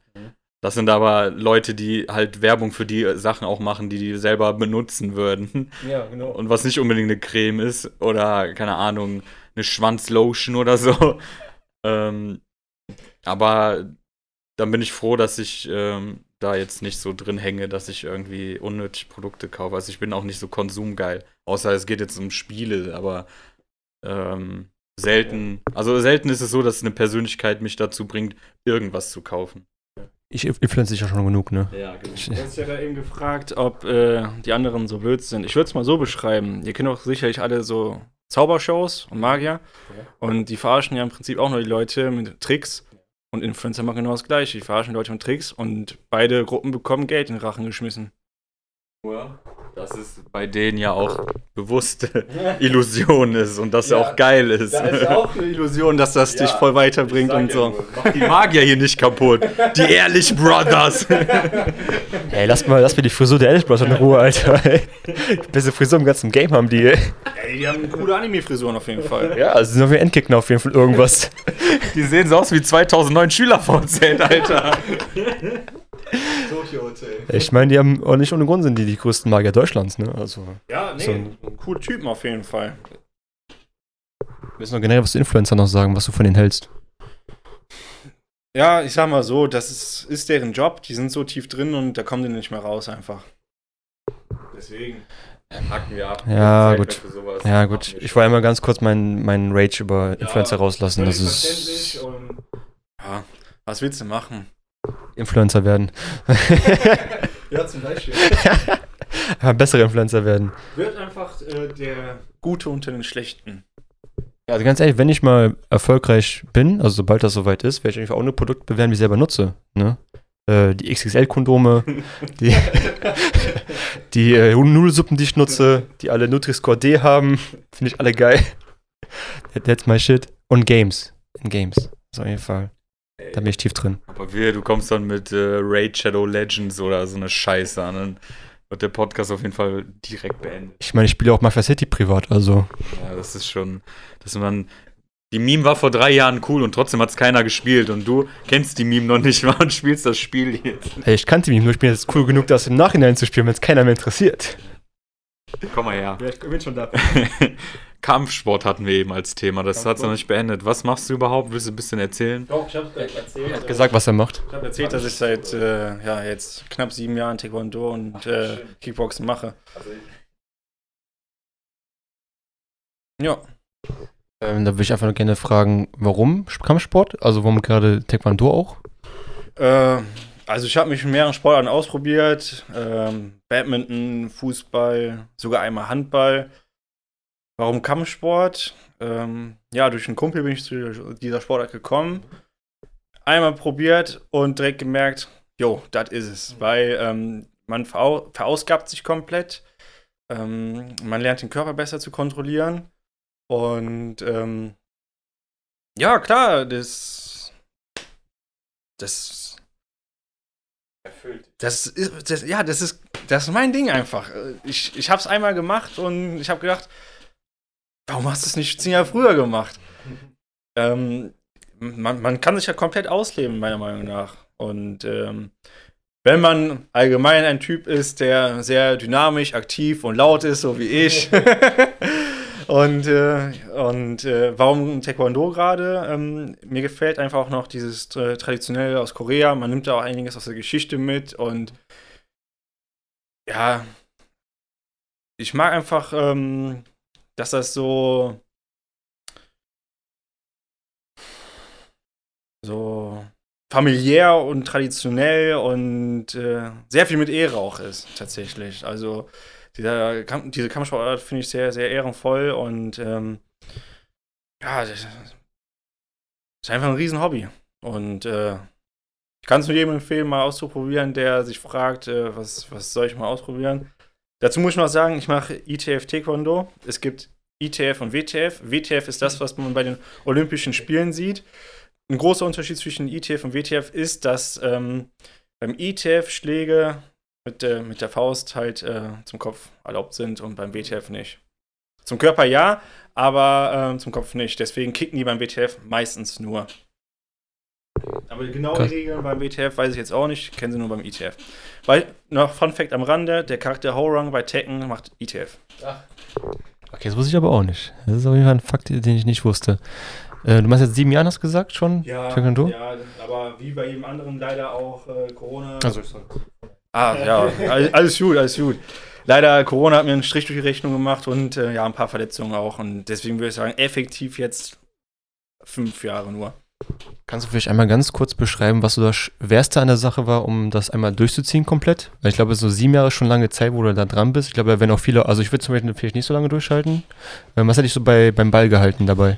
Das sind aber Leute, die halt Werbung für die Sachen auch machen, die die selber benutzen würden.
Ja, genau.
Und was nicht unbedingt eine Creme ist oder, keine Ahnung, eine Schwanzlotion oder so. <laughs> Ähm, aber dann bin ich froh, dass ich ähm, da jetzt nicht so drin hänge, dass ich irgendwie unnötig Produkte kaufe. Also ich bin auch nicht so konsumgeil. Außer es geht jetzt um Spiele, aber ähm, selten, also selten ist es so, dass eine Persönlichkeit mich dazu bringt, irgendwas zu kaufen.
Ich influenze dich ja schon genug, ne?
Ja, genau.
Du hast ja da eben gefragt, ob äh, die anderen so blöd sind. Ich würde es mal so beschreiben. Ihr kennt doch sicherlich alle so Zaubershows und Magier. Und die verarschen ja im Prinzip auch nur die Leute mit Tricks. Und Influencer machen genau das Gleiche. Die verarschen die Leute mit Tricks und beide Gruppen bekommen Geld in den Rachen geschmissen.
Das ist bei denen ja auch bewusste <laughs> Illusion ist und das ja,
Ja,
auch geil ist.
auch eine Illusion, dass das dich
Ja,
voll weiterbringt und so.
Mach die Magier hier nicht kaputt. Die Ehrlich Brothers. <laughs>
Ey, lass mal, lass mir die Frisur der Alice Bros in Ruhe, Alter. ey. <laughs> Die beste Frisur im ganzen Game haben die, ey.
Ey, die haben coole Anime-Frisuren auf jeden Fall.
Ja, also sind noch wie Endgegner auf jeden Fall irgendwas.
Die sehen so aus wie 2009 Schüler VZ, Alter. <laughs>
Tokyo Hotel.
Ich meine, die haben auch nicht ohne Grund sind die die größten Magier Deutschlands, ne? Also,
Ja, nee,
So
coole Typen auf jeden Fall.
willst du noch generell was Influencer noch sagen, was du von denen hältst?
Ja, ich sag mal so, das ist, ist deren Job. Die sind so tief drin und da kommen die nicht mehr raus einfach. Deswegen.
Hacken wir ab.
Ja, gut. Ja, gut. Ich wollte einmal ganz kurz meinen meinen Rage über Influencer rauslassen. Das ist
verständlich und ja, was willst du machen?
Influencer werden. <laughs>
Ja, zum Beispiel. <laughs>
Bessere Influencer werden.
Wird einfach äh, der Gute unter den Schlechten.
Ja, also ganz ehrlich, wenn ich mal erfolgreich bin, also sobald das soweit ist, werde ich einfach auch nur Produkte bewerben, die ich selber nutze. Ne? Äh, die XXL-Kondome, die, <laughs> die äh, Nudelsuppen, die ich nutze, die alle Nutri-Score D haben, finde ich alle geil. That- That's my shit. Und Games. In Games. Auf jeden Fall. Da bin ich tief drin.
Aber wir, du kommst dann mit äh, Raid Shadow Legends oder so eine Scheiße an. Dann wird der Podcast auf jeden Fall direkt beendet.
Ich meine, ich spiele auch Mafia City privat, also.
Ja, das ist schon, dass man. Die Meme war vor drei Jahren cool und trotzdem hat es keiner gespielt und du kennst die Meme noch nicht <laughs> mal und spielst das Spiel jetzt.
Ey, ich kannte mich nur, ich bin jetzt cool genug, das im Nachhinein zu spielen, wenn es keiner mehr interessiert.
Komm mal her.
Ja, ich bin schon da. <laughs>
Kampfsport hatten wir eben als Thema, das hat es noch nicht beendet. Was machst du überhaupt? Willst du ein bisschen erzählen?
Doch, ich hab's gleich erzählt.
Er hat gesagt, was er macht.
Ich habe erzählt, dass ich seit äh, ja, jetzt knapp sieben Jahren Taekwondo und äh, Kickboxen mache. Ja.
Ähm, da würde ich einfach nur gerne fragen, warum Kampfsport? Also warum gerade Taekwondo auch?
Äh, also ich habe mich in mehreren Sportarten ausprobiert. Ähm, Badminton, Fußball, sogar einmal Handball. Warum Kampfsport? Ähm, ja, durch einen Kumpel bin ich zu dieser Sportart gekommen. Einmal probiert und direkt gemerkt, jo, das ist es. Weil ähm, man verau verausgabt sich komplett. Ähm, man lernt den Körper besser zu kontrollieren. Und ähm, ja, klar, das. Das. Das ist, das, ja, das ist, das ist mein Ding einfach. Ich, ich habe es einmal gemacht und ich habe gedacht, warum hast du es nicht zehn Jahre früher gemacht? ähm, man, man kann sich ja komplett ausleben, meiner Meinung nach. Und ähm, wenn man allgemein ein Typ ist, der sehr dynamisch, aktiv und laut ist, so wie ich. <laughs> und äh, und äh, warum Taekwondo gerade? Ähm, mir gefällt einfach auch noch dieses äh, traditionelle aus Korea. Man nimmt da auch einiges aus der Geschichte mit und ja, ich mag einfach, ähm, dass das so so familiär und traditionell und äh, sehr viel mit Ehre auch ist, tatsächlich. Also dieser, diese Kampfsportart finde ich sehr, sehr ehrenvoll und ähm, ja, das ist einfach ein Riesen-Hobby. Und äh, ich kann es nur jedem empfehlen, mal auszuprobieren, der sich fragt, äh, was, was soll ich mal ausprobieren. Dazu muss ich noch sagen, ich mache ITF Taekwondo. Es gibt ITF und WTF. WTF ist das, was man bei den Olympischen Spielen sieht ein großer Unterschied zwischen ITF und WTF ist, dass ähm, beim ITF Schläge mit, äh, mit der Faust halt äh, zum Kopf erlaubt sind und beim WTF nicht. Zum Körper ja, aber äh, zum Kopf nicht. Deswegen kicken die beim WTF meistens nur. Aber genau die Regeln beim WTF weiß ich jetzt auch nicht, kennen sie nur beim ITF. Weil, noch Fun Fact am Rande, der Charakter Horung bei Tekken macht ITF. Ach.
Okay, das wusste ich aber auch nicht. Das ist auf jeden Fall ein Fakt, den ich nicht wusste. Äh, du machst jetzt sieben Jahre, hast du gesagt schon?
Ja, ja, aber wie bei jedem anderen leider auch äh, Corona. Also, ah, ja, alles gut, alles gut. Leider, Corona hat mir einen Strich durch die Rechnung gemacht und äh, ja, ein paar Verletzungen auch. Und deswegen würde ich sagen, effektiv jetzt fünf Jahre nur.
Kannst du vielleicht einmal ganz kurz beschreiben, was so das Schwerste an der Sache war, um das einmal durchzuziehen komplett? Weil ich glaube, so sieben Jahre ist schon lange Zeit, wo du da dran bist. Ich glaube, werden auch viele, also ich würde zum Beispiel vielleicht nicht so lange durchhalten. Ähm, was hätte ich so bei, beim Ball gehalten dabei?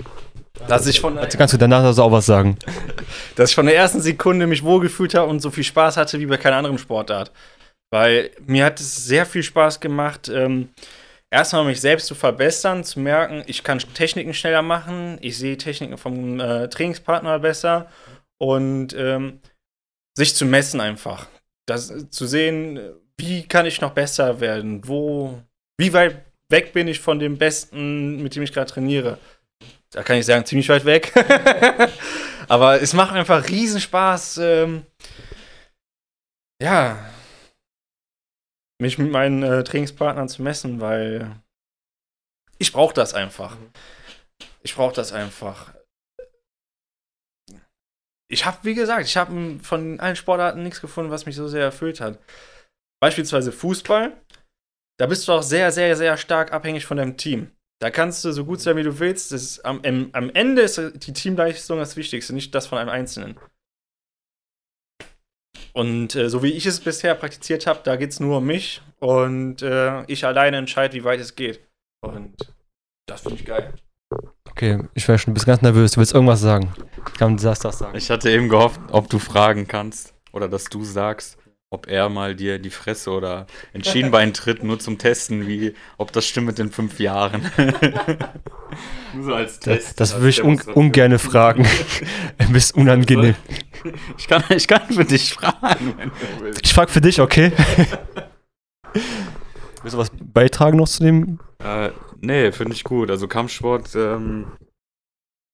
Dass ich von
also kannst du danach also auch was sagen? <laughs>
Dass ich von der ersten Sekunde mich wohlgefühlt habe und so viel Spaß hatte wie bei keiner anderen Sportart. Weil mir hat es sehr viel Spaß gemacht, ähm, erstmal mich selbst zu verbessern, zu merken, ich kann Techniken schneller machen, ich sehe Techniken vom äh, Trainingspartner besser und ähm, sich zu messen einfach. Das, zu sehen, wie kann ich noch besser werden, wo, wie weit weg bin ich von dem Besten, mit dem ich gerade trainiere da kann ich sagen, ziemlich weit weg. <laughs> Aber es macht einfach Riesenspaß, ähm, ja, mich mit meinen äh, Trainingspartnern zu messen, weil ich brauche das einfach. Ich brauche das einfach. Ich habe, wie gesagt, ich habe von allen Sportarten nichts gefunden, was mich so sehr erfüllt hat. Beispielsweise Fußball. Da bist du auch sehr, sehr, sehr stark abhängig von deinem Team. Da kannst du so gut sein, wie du willst. Ist, am, am Ende ist die Teamleistung das Wichtigste, nicht das von einem Einzelnen. Und äh, so wie ich es bisher praktiziert habe, da geht es nur um mich und äh, ich alleine entscheide, wie weit es geht. Und das finde ich geil.
Okay, ich wäre schon ein bisschen ganz nervös. Du willst irgendwas sagen?
Kann du das sagen? Ich hatte eben gehofft, ob du fragen kannst oder dass du sagst, ob er mal dir die Fresse oder ein Schienbein tritt, nur zum Testen, wie, ob das stimmt mit den fünf Jahren. <laughs>
nur so als Test. Das, das würde ich un ungern fragen. <laughs> Ein bisschen unangenehm.
Ich kann, ich kann für dich fragen, wenn
du willst. Ich frage für dich, okay? <laughs> Willst du was beitragen noch zu dem?
Äh, nee, finde ich gut. Also Kampfsport, ähm,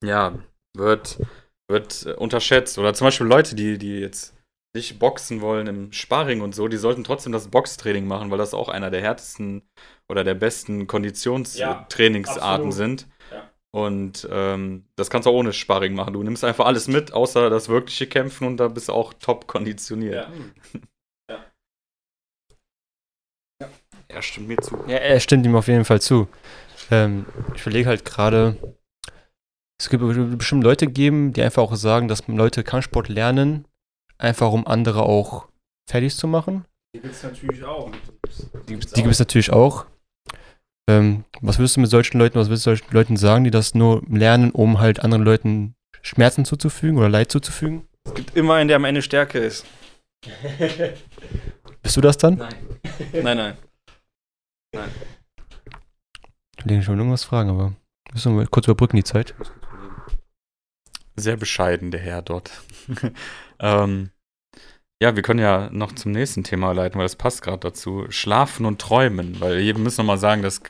ja, wird, wird unterschätzt. Oder zum Beispiel Leute, die, die jetzt nicht boxen wollen im Sparring und so, die sollten trotzdem das Boxtraining machen, weil das auch einer der härtesten oder der besten Konditionstrainingsarten ja, sind. Ja. Und ähm, das kannst du auch ohne Sparring machen. Du nimmst einfach alles mit, außer das wirkliche Kämpfen und da bist du auch top konditioniert. <laughs> Ja.
ja. Er stimmt mir zu. Ja, er stimmt ihm auf jeden Fall zu. Ähm, ich überlege halt gerade, es gibt bestimmt Leute geben, die einfach auch sagen, dass Leute Kampfsport lernen, einfach um andere auch fertig zu machen.
Die gibt es natürlich auch.
Die, gibt es natürlich auch. Ähm, was würdest du mit solchen Leuten, was würdest du solchen Leuten sagen, die das nur lernen, um halt anderen Leuten Schmerzen zuzufügen oder Leid zuzufügen?
Es gibt immer einen, der am Ende stärker ist. <laughs>
Bist du das dann?
Nein. <laughs> nein, nein.
Ich will schon irgendwas fragen, aber müssen wir mal kurz überbrücken die Zeit.
Sehr bescheiden, der Herr dort. <laughs> ähm, ja, wir können ja noch zum nächsten Thema leiten, weil das passt gerade dazu. Schlafen und Träumen, weil wir müssen nochmal sagen, dass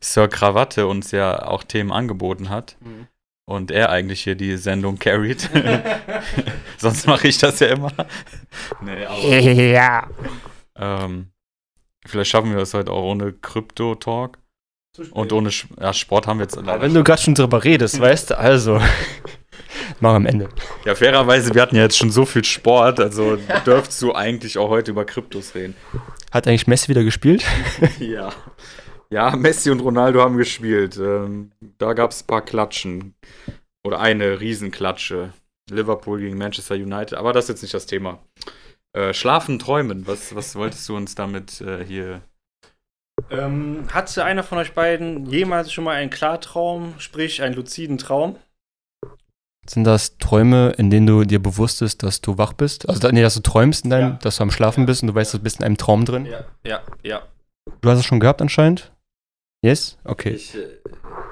Sir Krawatte uns ja auch Themen angeboten hat.
Mhm.
Und er eigentlich hier die Sendung carried. <laughs> Sonst mache ich das ja immer. nee, aber,
Ja.
ähm, vielleicht schaffen wir das heute auch ohne Krypto-Talk. Und ohne Sch ja, Sport haben wir jetzt
Aber wenn du gerade schon drüber redest, weißt du, also. Mach am Ende.
Ja, fairerweise, wir hatten ja jetzt schon so viel Sport, also dürftest du eigentlich auch heute über Kryptos reden.
Hat eigentlich Messi wieder gespielt? <laughs>
Ja. Ja, Messi und Ronaldo haben gespielt. Ähm, da gab es ein paar Klatschen. Oder eine Riesenklatsche. Liverpool gegen Manchester United. Aber das ist jetzt nicht das Thema. Äh, Schlafen, träumen. Was, was wolltest du uns damit äh, hier.
Ähm, hatte einer von euch beiden jemals schon mal einen Klartraum, sprich einen luziden Traum?
Sind das Träume, in denen du dir bewusst bist, dass du wach bist? Also, nee, dass du träumst, in deinem,
Ja.
dass du am Schlafen bist und du weißt, du bist in einem Traum drin?
Ja, ja, ja.
Du hast es schon gehabt anscheinend? Yes? Okay.
Ich, äh,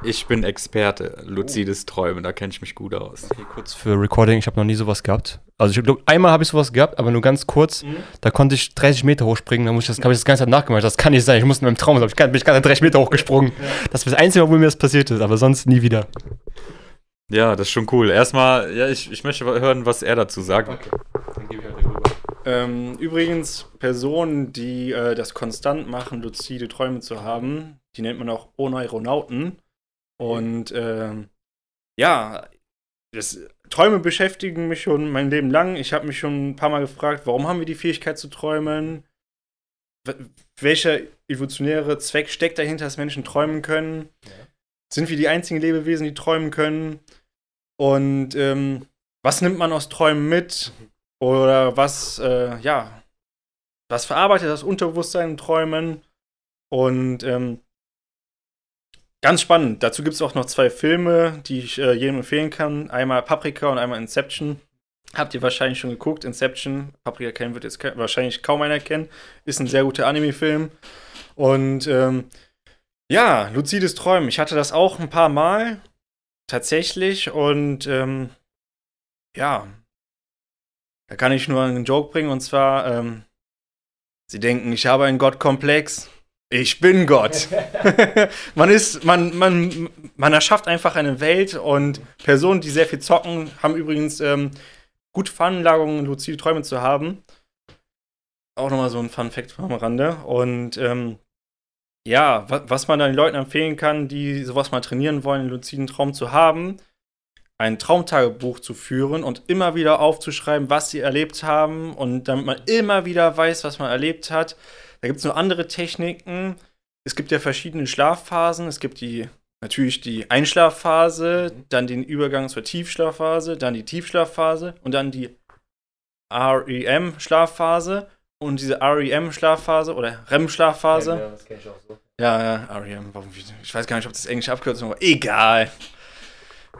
ich bin Experte. Luzides Träumen, da kenne ich mich gut aus.
Okay, kurz für Recording, ich habe noch nie sowas gehabt. Also ich glaube, einmal habe ich sowas gehabt, aber nur ganz kurz.
Mhm.
Da konnte ich 30 Meter hochspringen, da muss ich das, habe ich das ganze Zeit nachgemacht. Das kann nicht sein, ich muss in meinem Traum sein. Ich kann, bin ich gerade 30 Meter hochgesprungen. Das ist das Einzige, wo mir das passiert ist, aber sonst nie wieder.
Ja, das ist schon cool. Erstmal, ja, ich, ich möchte hören, was er dazu sagt.
Dann gebe ich halt rüber.
Ähm, übrigens, Personen, die äh, das konstant machen, luzide Träume zu haben, die nennt man auch Oneuronauten. Und ähm, ja, das, Träume beschäftigen mich schon mein Leben lang. Ich habe mich schon ein paar Mal gefragt, warum haben wir die Fähigkeit zu träumen? W- Welcher evolutionäre Zweck steckt dahinter, dass Menschen träumen können? Sind wir die einzigen Lebewesen, die träumen können? Und ähm, was nimmt man aus Träumen mit? Oder was, äh, ja, was verarbeitet das Unterbewusstsein in Träumen? Und ähm, ganz spannend. Dazu gibt es auch noch zwei Filme, die ich äh, jedem empfehlen kann. Einmal Paprika und einmal Inception. Habt ihr wahrscheinlich schon geguckt, Inception. Paprika kennen wird jetzt wahrscheinlich kaum einer kennen. Ist ein sehr guter Anime-Film. Und ähm, ja, luzides Träumen. Ich hatte das auch ein paar Mal. Tatsächlich. Und ähm, ja, da kann ich nur einen Joke bringen und zwar, ähm, sie denken, ich habe einen Gottkomplex. Ich bin Gott. <laughs> man ist, man, man, man erschafft einfach eine Welt und Personen, die sehr viel zocken, haben übrigens ähm, gute Veranlagungen, luzide Träume zu haben. Auch nochmal so ein Fun Fact am Rande. Und ähm, ja, wa was man dann den Leuten empfehlen kann, die sowas mal trainieren wollen, einen luziden Traum zu haben, ein Traumtagebuch zu führen und immer wieder aufzuschreiben, was sie erlebt haben und damit man immer wieder weiß, was man erlebt hat. Da gibt es noch andere Techniken. Es gibt ja verschiedene Schlafphasen. Es gibt die natürlich die Einschlafphase, dann den Übergang zur Tiefschlafphase, dann die Tiefschlafphase und dann die REM-Schlafphase. Und diese REM-Schlafphase oder REM-Schlafphase.
das kenne ich auch so.
Ja, ja, REM. Ich weiß gar nicht, ob das englische Abkürzung war. Egal.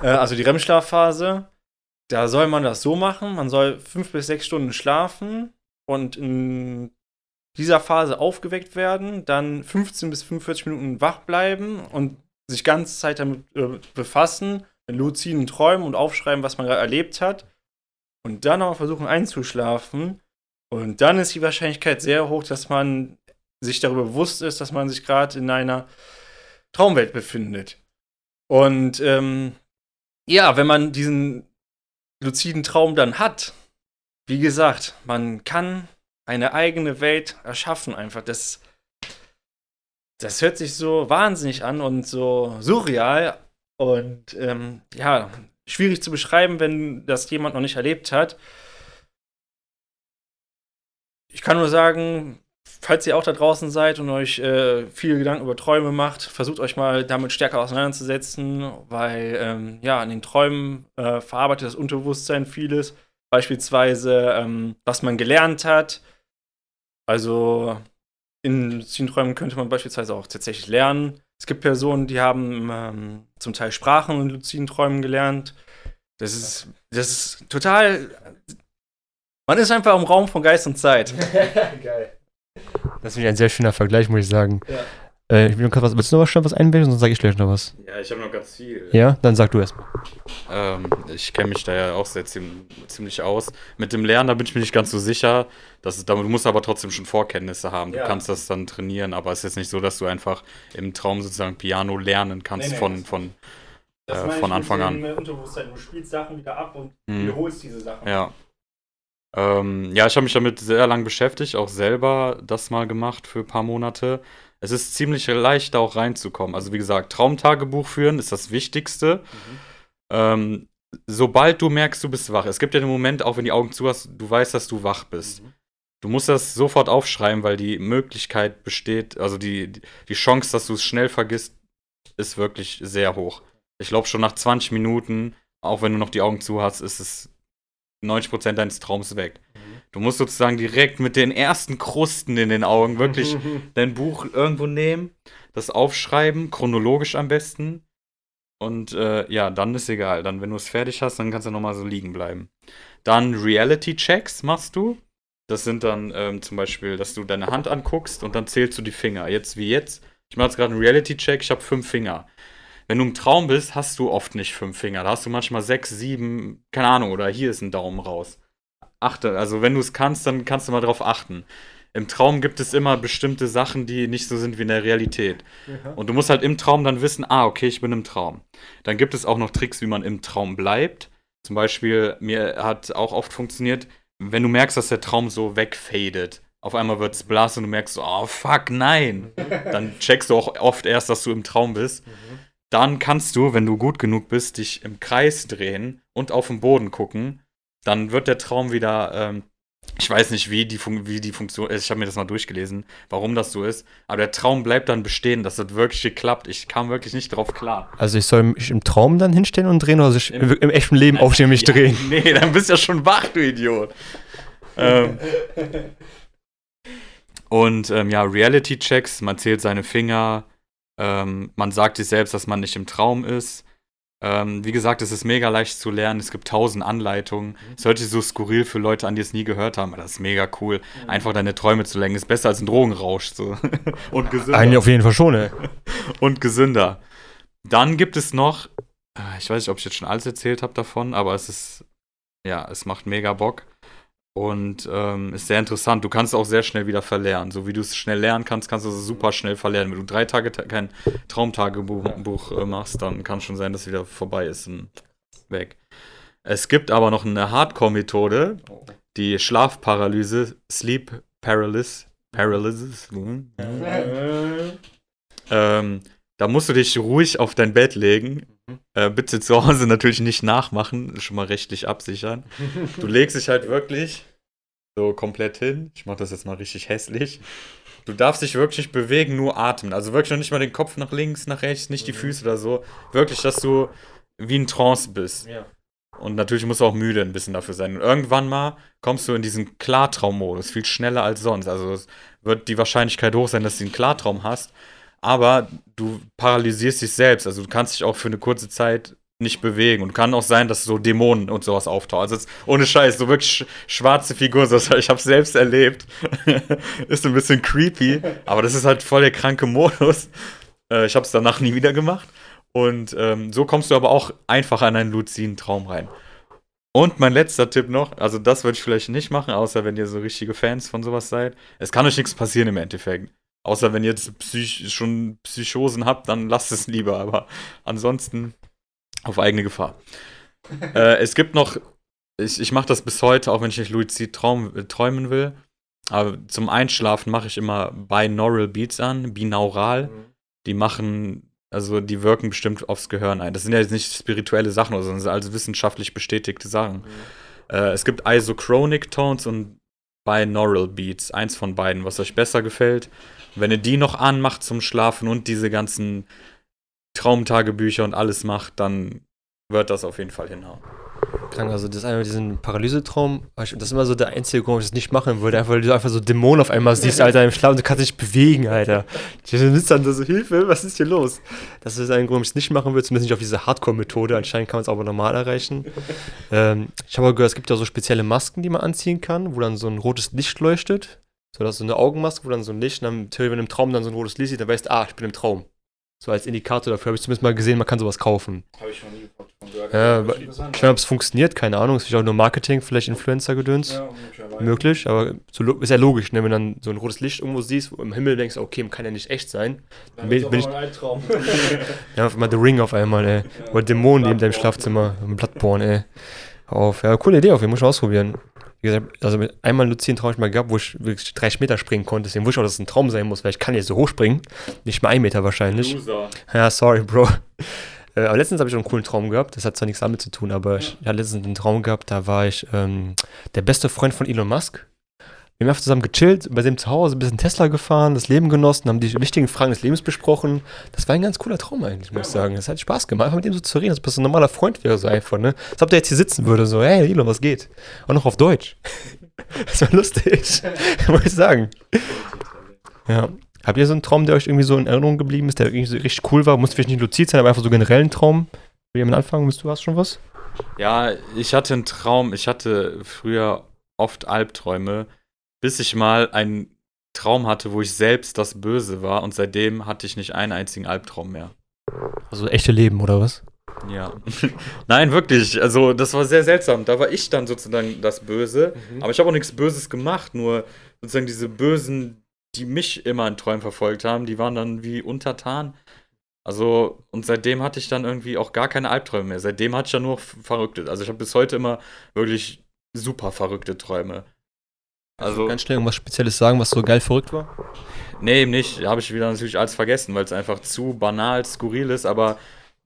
Äh, also die REM-Schlafphase, da soll man das so machen. Man soll fünf bis sechs Stunden schlafen und in dieser Phase aufgeweckt werden, dann 15 bis 45 Minuten wach bleiben und sich ganze Zeit damit äh, befassen, mit luziden Träumen und aufschreiben, was man gerade erlebt hat. Und dann noch versuchen einzuschlafen. Und dann ist die Wahrscheinlichkeit sehr hoch, dass man sich darüber bewusst ist, dass man sich gerade in einer Traumwelt befindet. Und ähm, ja, wenn man diesen luziden Traum dann hat, wie gesagt, man kann eine eigene Welt erschaffen einfach. Das, das hört sich so wahnsinnig an und so surreal und ähm, ja, schwierig zu beschreiben, wenn das jemand noch nicht erlebt hat. Ich kann nur sagen, falls ihr auch da draußen seid und euch äh, viele Gedanken über Träume macht, versucht euch mal damit stärker auseinanderzusetzen, weil ähm, ja, in den Träumen äh, verarbeitet das Unterbewusstsein vieles. Beispielsweise, ähm, was man gelernt hat. Also in luziden Träumen könnte man beispielsweise auch tatsächlich lernen. Es gibt Personen, die haben ähm, zum Teil Sprachen in luziden Träumen gelernt. Das ist, das ist total. Man ist einfach im Raum von Geist und Zeit. <laughs>
Geil. Das finde ich ein sehr schöner Vergleich, muss ich sagen.
Ja.
Äh, ich will noch was, willst du noch was, schon was einbilden, sonst sage ich gleich noch was.
Ja, ich habe noch ganz viel.
Ja? Dann sag du erstmal.
Ähm, ich kenne mich da ja auch sehr ziem- ziemlich aus. Mit dem Lernen, da bin ich mir nicht ganz so sicher. Das ist, du musst aber trotzdem schon Vorkenntnisse haben. Du
Ja.
kannst das dann trainieren, aber es ist jetzt nicht so, dass du einfach im Traum sozusagen Piano lernen kannst
Nee, nee,
von,
das-
von
Das
Äh,
meine ich
von
mit
Anfang an.
dem, Unterbewusstsein. Du spielst Sachen wieder ab und
Hm.
wiederholst diese Sachen.
Ja. Ähm, ja, ich habe mich damit sehr lang beschäftigt, auch selber das mal gemacht für ein paar Monate. Es ist ziemlich leicht, da auch reinzukommen. Also wie gesagt, Traumtagebuch führen ist das Wichtigste.
Mhm.
Ähm, sobald du merkst, du bist wach, es gibt ja den Moment, auch wenn die Augen zu hast, du weißt, dass du wach bist.
Mhm.
Du musst das sofort aufschreiben, weil die Möglichkeit besteht, also die, die Chance, dass du es schnell vergisst, ist wirklich sehr hoch. Ich glaube, schon nach 20 Minuten, auch wenn du noch die Augen zu hast, ist es 90% deines Traums weg. Du musst sozusagen direkt mit den ersten Krusten in den Augen wirklich <laughs> dein Buch irgendwo nehmen, das aufschreiben, chronologisch am besten. Und äh, ja, dann ist egal. Dann, wenn du es fertig hast, dann kannst du nochmal so liegen bleiben. Dann Reality-Checks machst du. Das sind dann ähm, zum Beispiel, dass du deine Hand anguckst und dann zählst du die Finger. Jetzt wie jetzt. Ich mache jetzt gerade einen Reality-Check, ich habe fünf Finger. Wenn du im Traum bist, hast du oft nicht fünf Finger. Da hast du manchmal sechs, sieben, keine Ahnung, oder hier ist ein Daumen raus. Achte, also wenn du es kannst, dann kannst du mal drauf achten. Im Traum gibt es immer bestimmte Sachen, die nicht so sind wie in der Realität. Und du musst halt im Traum dann wissen, ah, okay, ich bin im Traum. Dann gibt es auch noch Tricks, wie man im Traum bleibt. Zum Beispiel, mir hat auch oft funktioniert, wenn du merkst, dass der Traum so wegfadet. Auf einmal wird es blass und du merkst so, oh fuck, nein. Dann checkst du auch oft erst, dass du im Traum bist. Dann kannst du, wenn du gut genug bist, dich im Kreis drehen und auf den Boden gucken. Dann wird der Traum wieder, ähm, ich weiß nicht, wie die, Fun wie die Funktion ist. Ich habe mir das mal durchgelesen, warum das so ist. Aber der Traum bleibt dann bestehen. Das hat wirklich geklappt. Ich kam wirklich nicht drauf klar.
Also ich soll mich im Traum dann hinstellen und drehen oder soll ich im,
Im-
im echten Leben <laughs> aufstehen und mich
Ja,
drehen? <laughs>
Nee, dann bist du ja schon wach, du Idiot. ähm, <laughs> und ähm, ja, Reality-Checks, man zählt seine Finger, ähm, man sagt sich selbst, dass man nicht im Traum ist. Ähm, wie gesagt, es ist mega leicht zu lernen, es gibt tausend Anleitungen. Es hört sich so skurril für Leute an, die es nie gehört haben, aber das ist mega cool. Einfach deine Träume zu lenken, ist besser als ein Drogenrausch. So. <laughs> Und gesünder
Eigentlich auf jeden Fall schon, ey. <laughs>
und gesünder. Dann gibt es noch, äh, ich weiß nicht, ob ich jetzt schon alles erzählt habe davon, aber es ist, ja, es macht mega Bock und ähm, ist sehr interessant. Du kannst auch sehr schnell wieder verlernen. So wie du es schnell lernen kannst, kannst du es super schnell verlernen. Wenn du drei Tage ta kein Traumtagebuch Buch, äh, machst, dann kann schon sein, dass es wieder vorbei ist und weg. Es gibt aber noch eine Hardcore-Methode, die Schlafparalyse, Sleep Paralysis, Paralysis, hm, ähm, da musst du dich ruhig auf dein Bett legen. Äh, bitte zu Hause natürlich nicht nachmachen, schon mal rechtlich absichern. Du legst dich halt wirklich so komplett hin. Ich mach das jetzt mal richtig hässlich. Du darfst dich wirklich bewegen, nur atmen. Also wirklich noch nicht mal den Kopf nach links, nach rechts, nicht die Füße oder so. Wirklich, dass du wie in Trance bist.
Ja.
Und natürlich musst du auch müde ein bisschen dafür sein. Und irgendwann mal kommst du in diesen Klartraummodus, viel schneller als sonst. Also es wird die Wahrscheinlichkeit hoch sein, dass du einen Klartraum hast. Aber du paralysierst dich selbst. Also du kannst dich auch für eine kurze Zeit nicht bewegen. Und kann auch sein, dass so Dämonen und sowas auftauchen. Also jetzt, ohne Scheiß, so wirklich sch schwarze Figur. So, ich habe selbst erlebt. <laughs> ist ein bisschen creepy. Aber das ist halt voll der kranke Modus. Äh, ich habe es danach nie wieder gemacht. Und ähm, so kommst du aber auch einfach an einen luziden Traum rein. Und mein letzter Tipp noch, also das würde ich vielleicht nicht machen, außer wenn ihr so richtige Fans von sowas seid. Es kann euch nichts passieren im Endeffekt. Außer wenn ihr jetzt Psych schon Psychosen habt, dann lasst es lieber. Aber ansonsten auf eigene Gefahr. <laughs> äh, es gibt noch, ich, ich mache das bis heute, auch wenn ich nicht luzid traum, äh, träumen will. Aber zum Einschlafen mache ich immer Binaural Beats an, binaural. Die machen, also die wirken bestimmt aufs Gehirn ein. Das sind ja jetzt nicht spirituelle Sachen, sondern sind also wissenschaftlich bestätigte Sachen. Äh, es gibt Isochronic Tones und Binaural Beats. Eins von beiden, was euch besser gefällt. Wenn ihr die noch anmacht zum Schlafen und diese ganzen Traumtagebücher und alles macht, dann wird das auf jeden Fall hinhauen.
Krank, also das ist einmal diesen Paralysetraum. Das ist immer so der einzige Grund, warum ich das nicht machen würde. Einfach, weil du einfach so Dämonen auf einmal siehst, Alter, im Schlaf und du kannst dich bewegen, Alter. Du sitzt dann so, Hilfe, was ist hier los? Das ist ein Grund, warum ich es nicht machen würde, zumindest nicht auf diese Hardcore-Methode. Anscheinend kann man es aber normal erreichen. Ähm, ich habe gehört, es gibt ja so spezielle Masken, die man anziehen kann, wo dann so ein rotes Licht leuchtet. So, das ist so eine Augenmaske, wo dann so ein Licht, und dann, wenn du im Traum dann so ein rotes Licht siehst, dann weißt du, ah, ich bin im Traum. So als Indikator dafür habe ich zumindest mal gesehen, man kann sowas kaufen.
Habe ich schon nie von gehört.
Ja, ich weiß nicht, ob es funktioniert, keine Ahnung. Ist vielleicht auch nur Marketing, vielleicht Influencer-Gedöns.
Ja.
Möglich, aber so, ist ja logisch, ne? wenn du dann so ein rotes Licht irgendwo siehst, wo im Himmel denkst, okay, kann ja nicht echt sein.
Dann
Bin-
wird's
bin ich-
mal ein Albtraum. <laughs>
Ja, auf einmal The Ring auf einmal, ey. Oder Dämonen neben deinem Schlafzimmer. Ein Bloodborne, ey. Hör Auf. Ja, coole Idee auf jeden Fall, muss ich ausprobieren. Wie gesagt, also mit einmal luziden Traum ich mal gehabt, wo ich wirklich 30 Meter springen konnte. Deswegen wusste ich auch, dass es ein Traum sein muss, weil ich kann jetzt so hoch springen. Nicht mal einen Meter wahrscheinlich.
Loser.
Ja, sorry, Bro. <laughs> Äh, aber letztens habe ich schon einen coolen Traum gehabt. Das hat zwar nichts damit zu tun, aber ich hatte letztens einen Traum gehabt, da war ich ähm, der beste Freund von Elon Musk. Wir haben einfach zusammen gechillt, bei dem zu Hause ein bisschen Tesla gefahren, das Leben genossen, haben die wichtigen Fragen des Lebens besprochen. Das war ein ganz cooler Traum eigentlich, muss ich sagen. Das hat Spaß gemacht, einfach mit ihm so zu reden, als ob das ein normaler Freund wäre, so einfach, ne? Als ob der jetzt hier sitzen würde, so, hey Elon, was geht? Auch noch auf Deutsch. <laughs> das war lustig, <laughs> muss ich sagen. Ja. Habt ihr so einen Traum, der euch irgendwie so in Erinnerung geblieben ist, der irgendwie so richtig cool war? Muss vielleicht nicht luzid sein, aber einfach so generell ein Traum? Will jemand anfangen? Bist du hast schon was?
Ja, ich hatte einen Traum. Ich hatte früher oft Albträume, bis ich mal einen Traum hatte, wo ich selbst das Böse war und seitdem hatte ich nicht einen einzigen Albtraum mehr.
Also echte Leben, oder was?
Ja. <laughs> Nein, wirklich. Also, das war sehr seltsam. Da war ich dann sozusagen das Böse. Aber ich habe auch nichts Böses gemacht. Nur sozusagen diese Bösen, die mich immer in Träumen verfolgt haben, die waren dann wie untertan. Also, und seitdem hatte ich dann irgendwie auch gar keine Albträume mehr. Seitdem hatte ich dann nur verrückte. Also, ich habe bis heute immer wirklich super verrückte Träume. Also,
Ganz schnell irgendwas Spezielles sagen, was so geil verrückt war?
Nee, eben nicht. Habe ich wieder natürlich alles vergessen, weil es einfach zu banal, skurril ist, aber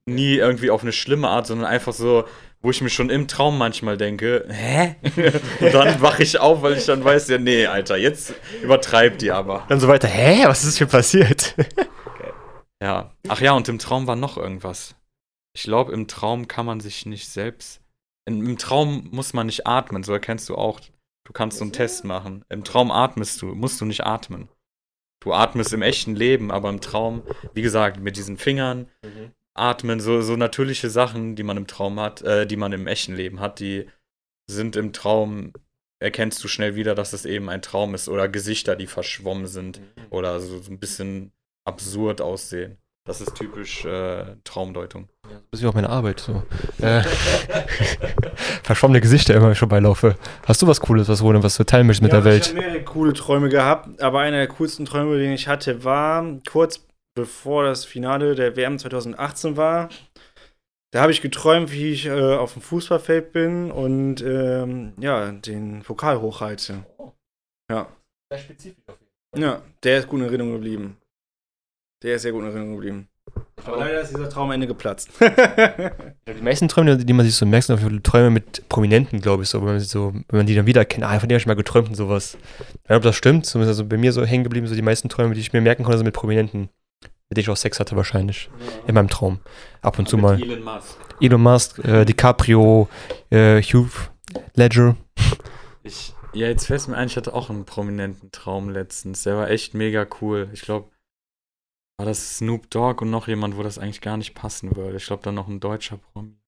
nie irgendwie auf eine schlimme Art, sondern einfach so, wo ich mir schon im Traum manchmal denke, hä? <laughs> Und dann wache ich auf, weil ich dann weiß, ja, nee, Alter, jetzt übertreibt die aber.
Dann so weiter, hä? Was ist hier passiert? <laughs>
Ja. Ach ja, und im Traum war noch irgendwas. Ich glaube, im Traum kann man sich nicht selbst. In, Im Traum muss man nicht atmen, so erkennst du auch. Du kannst so einen Test machen. Im Traum atmest du, musst du nicht atmen. Du atmest im echten Leben, aber im Traum, wie gesagt, mit diesen Fingern, atmen, so, so natürliche Sachen, die man im Traum hat, äh, die man im echten Leben hat, die sind im Traum, erkennst du schnell wieder, dass es eben ein Traum ist oder Gesichter, die verschwommen sind oder so, so ein bisschen absurd aussehen. Das ist typisch äh, Traumdeutung.
Das ist wie auf meine Arbeit. So. <laughs> <laughs> Verschwommene Gesichter immer schon beilaufe. Hast du was Cooles, was, Rune, was du teilen möchtest mit
ja,
der
Ich
Welt?
habe mehrere coole Träume gehabt, aber einer der coolsten Träume, den ich hatte, war kurz bevor das Finale der WM 2018 war. Da habe ich geträumt, wie ich äh, auf dem Fußballfeld bin und ähm, ja, den Pokal hochhalte. Ja. Ja, der ist gut in Erinnerung geblieben. Der ist sehr gut in Erinnerung geblieben. Aber leider ist dieser Traum am Ende geplatzt. <laughs>
Die meisten Träume, die man sich so merkt, sind auf jeden Fall Träume mit Prominenten, glaube ich, so, wenn man, sie so, wenn man die dann wieder kennt. Ah, von dem habe ich mal geträumt und sowas. Ich weiß nicht, ob das stimmt, zumindest also bei mir so hängen geblieben, so die meisten Träume, die ich mir merken konnte, sind mit Prominenten. Mit denen ich auch Sex hatte wahrscheinlich. In meinem Traum. Ab und zu mal.
Elon Musk.
Elon Musk, äh, DiCaprio, äh, Hugh Ledger.
Ich, ja, jetzt fällt mir ein, ich hatte auch einen prominenten Traum letztens. Der war echt mega cool. Ich glaube, war das Snoop Dogg und noch jemand, wo das eigentlich gar nicht passen würde. Ich glaube, dann noch ein deutscher Promi.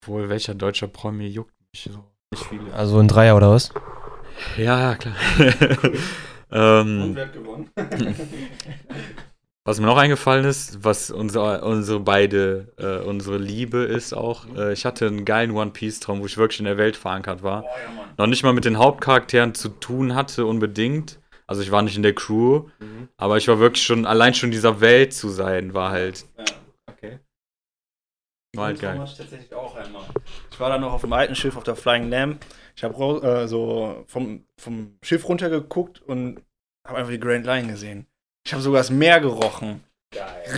Obwohl, welcher deutscher Promi juckt mich so? Nicht viele.
Also ein Dreier oder was?
Ja, ja, klar. <laughs> ähm,
wer hat gewonnen? <laughs>
was mir noch eingefallen ist, was unser, unsere beide, äh, unsere Liebe ist auch, äh, ich hatte einen geilen One Piece Traum, wo ich wirklich in der Welt verankert war.
Oh, ja.
Noch nicht mal mit den Hauptcharakteren zu tun hatte unbedingt. Also ich war nicht in der Crew, aber ich war wirklich schon, allein schon in dieser Welt zu sein, war halt,
Ja, okay.
war halt geil.
ich tatsächlich auch einmal. Ich war dann noch auf dem alten Schiff auf der Flying Lamb. Ich habe äh, so vom, vom Schiff runtergeguckt und habe einfach die Grand Line gesehen. Ich habe sogar das Meer gerochen.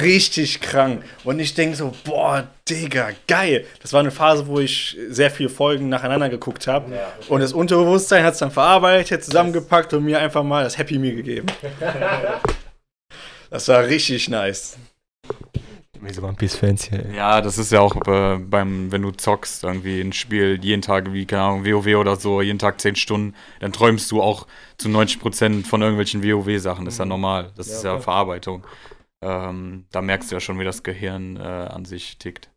Richtig krank. Und ich denke so, boah, Digga, geil. Das war eine Phase, wo ich sehr viele Folgen nacheinander geguckt habe. Und das Unterbewusstsein hat es dann verarbeitet, zusammengepackt und mir einfach mal das Happy Meal gegeben. <laughs> das war richtig nice.
Diese One Piece-Fans hier. ey.
Ja, das ist ja auch äh, beim, wenn du zockst, irgendwie ein Spiel jeden Tag, wie, keine Ahnung, WoW oder so, jeden Tag 10 Stunden, dann träumst du auch zu 90% von irgendwelchen WoW-Sachen. Das ist ja normal. Das ist ja. Verarbeitung. Ähm, da merkst du ja schon, wie das Gehirn äh, an sich tickt.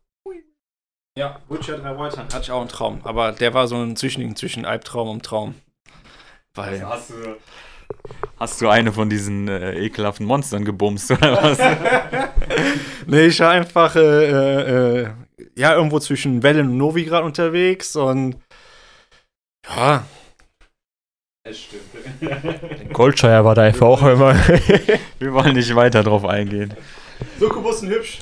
Ja, Witcher 3 Woltern hatte ich auch einen Traum. Aber der war so ein Zwischending zwischen Albtraum und Traum. Weil.
Hast du, hast du eine von diesen äh, ekelhaften Monstern gebumst oder was? <laughs>
Nee, ich war einfach äh, äh, äh, ja irgendwo zwischen Wellen und Novigrad unterwegs und ja,
Goldscheuer war da einfach auch immer. <laughs>
Wir wollen nicht weiter drauf eingehen.
Succubus hübsch.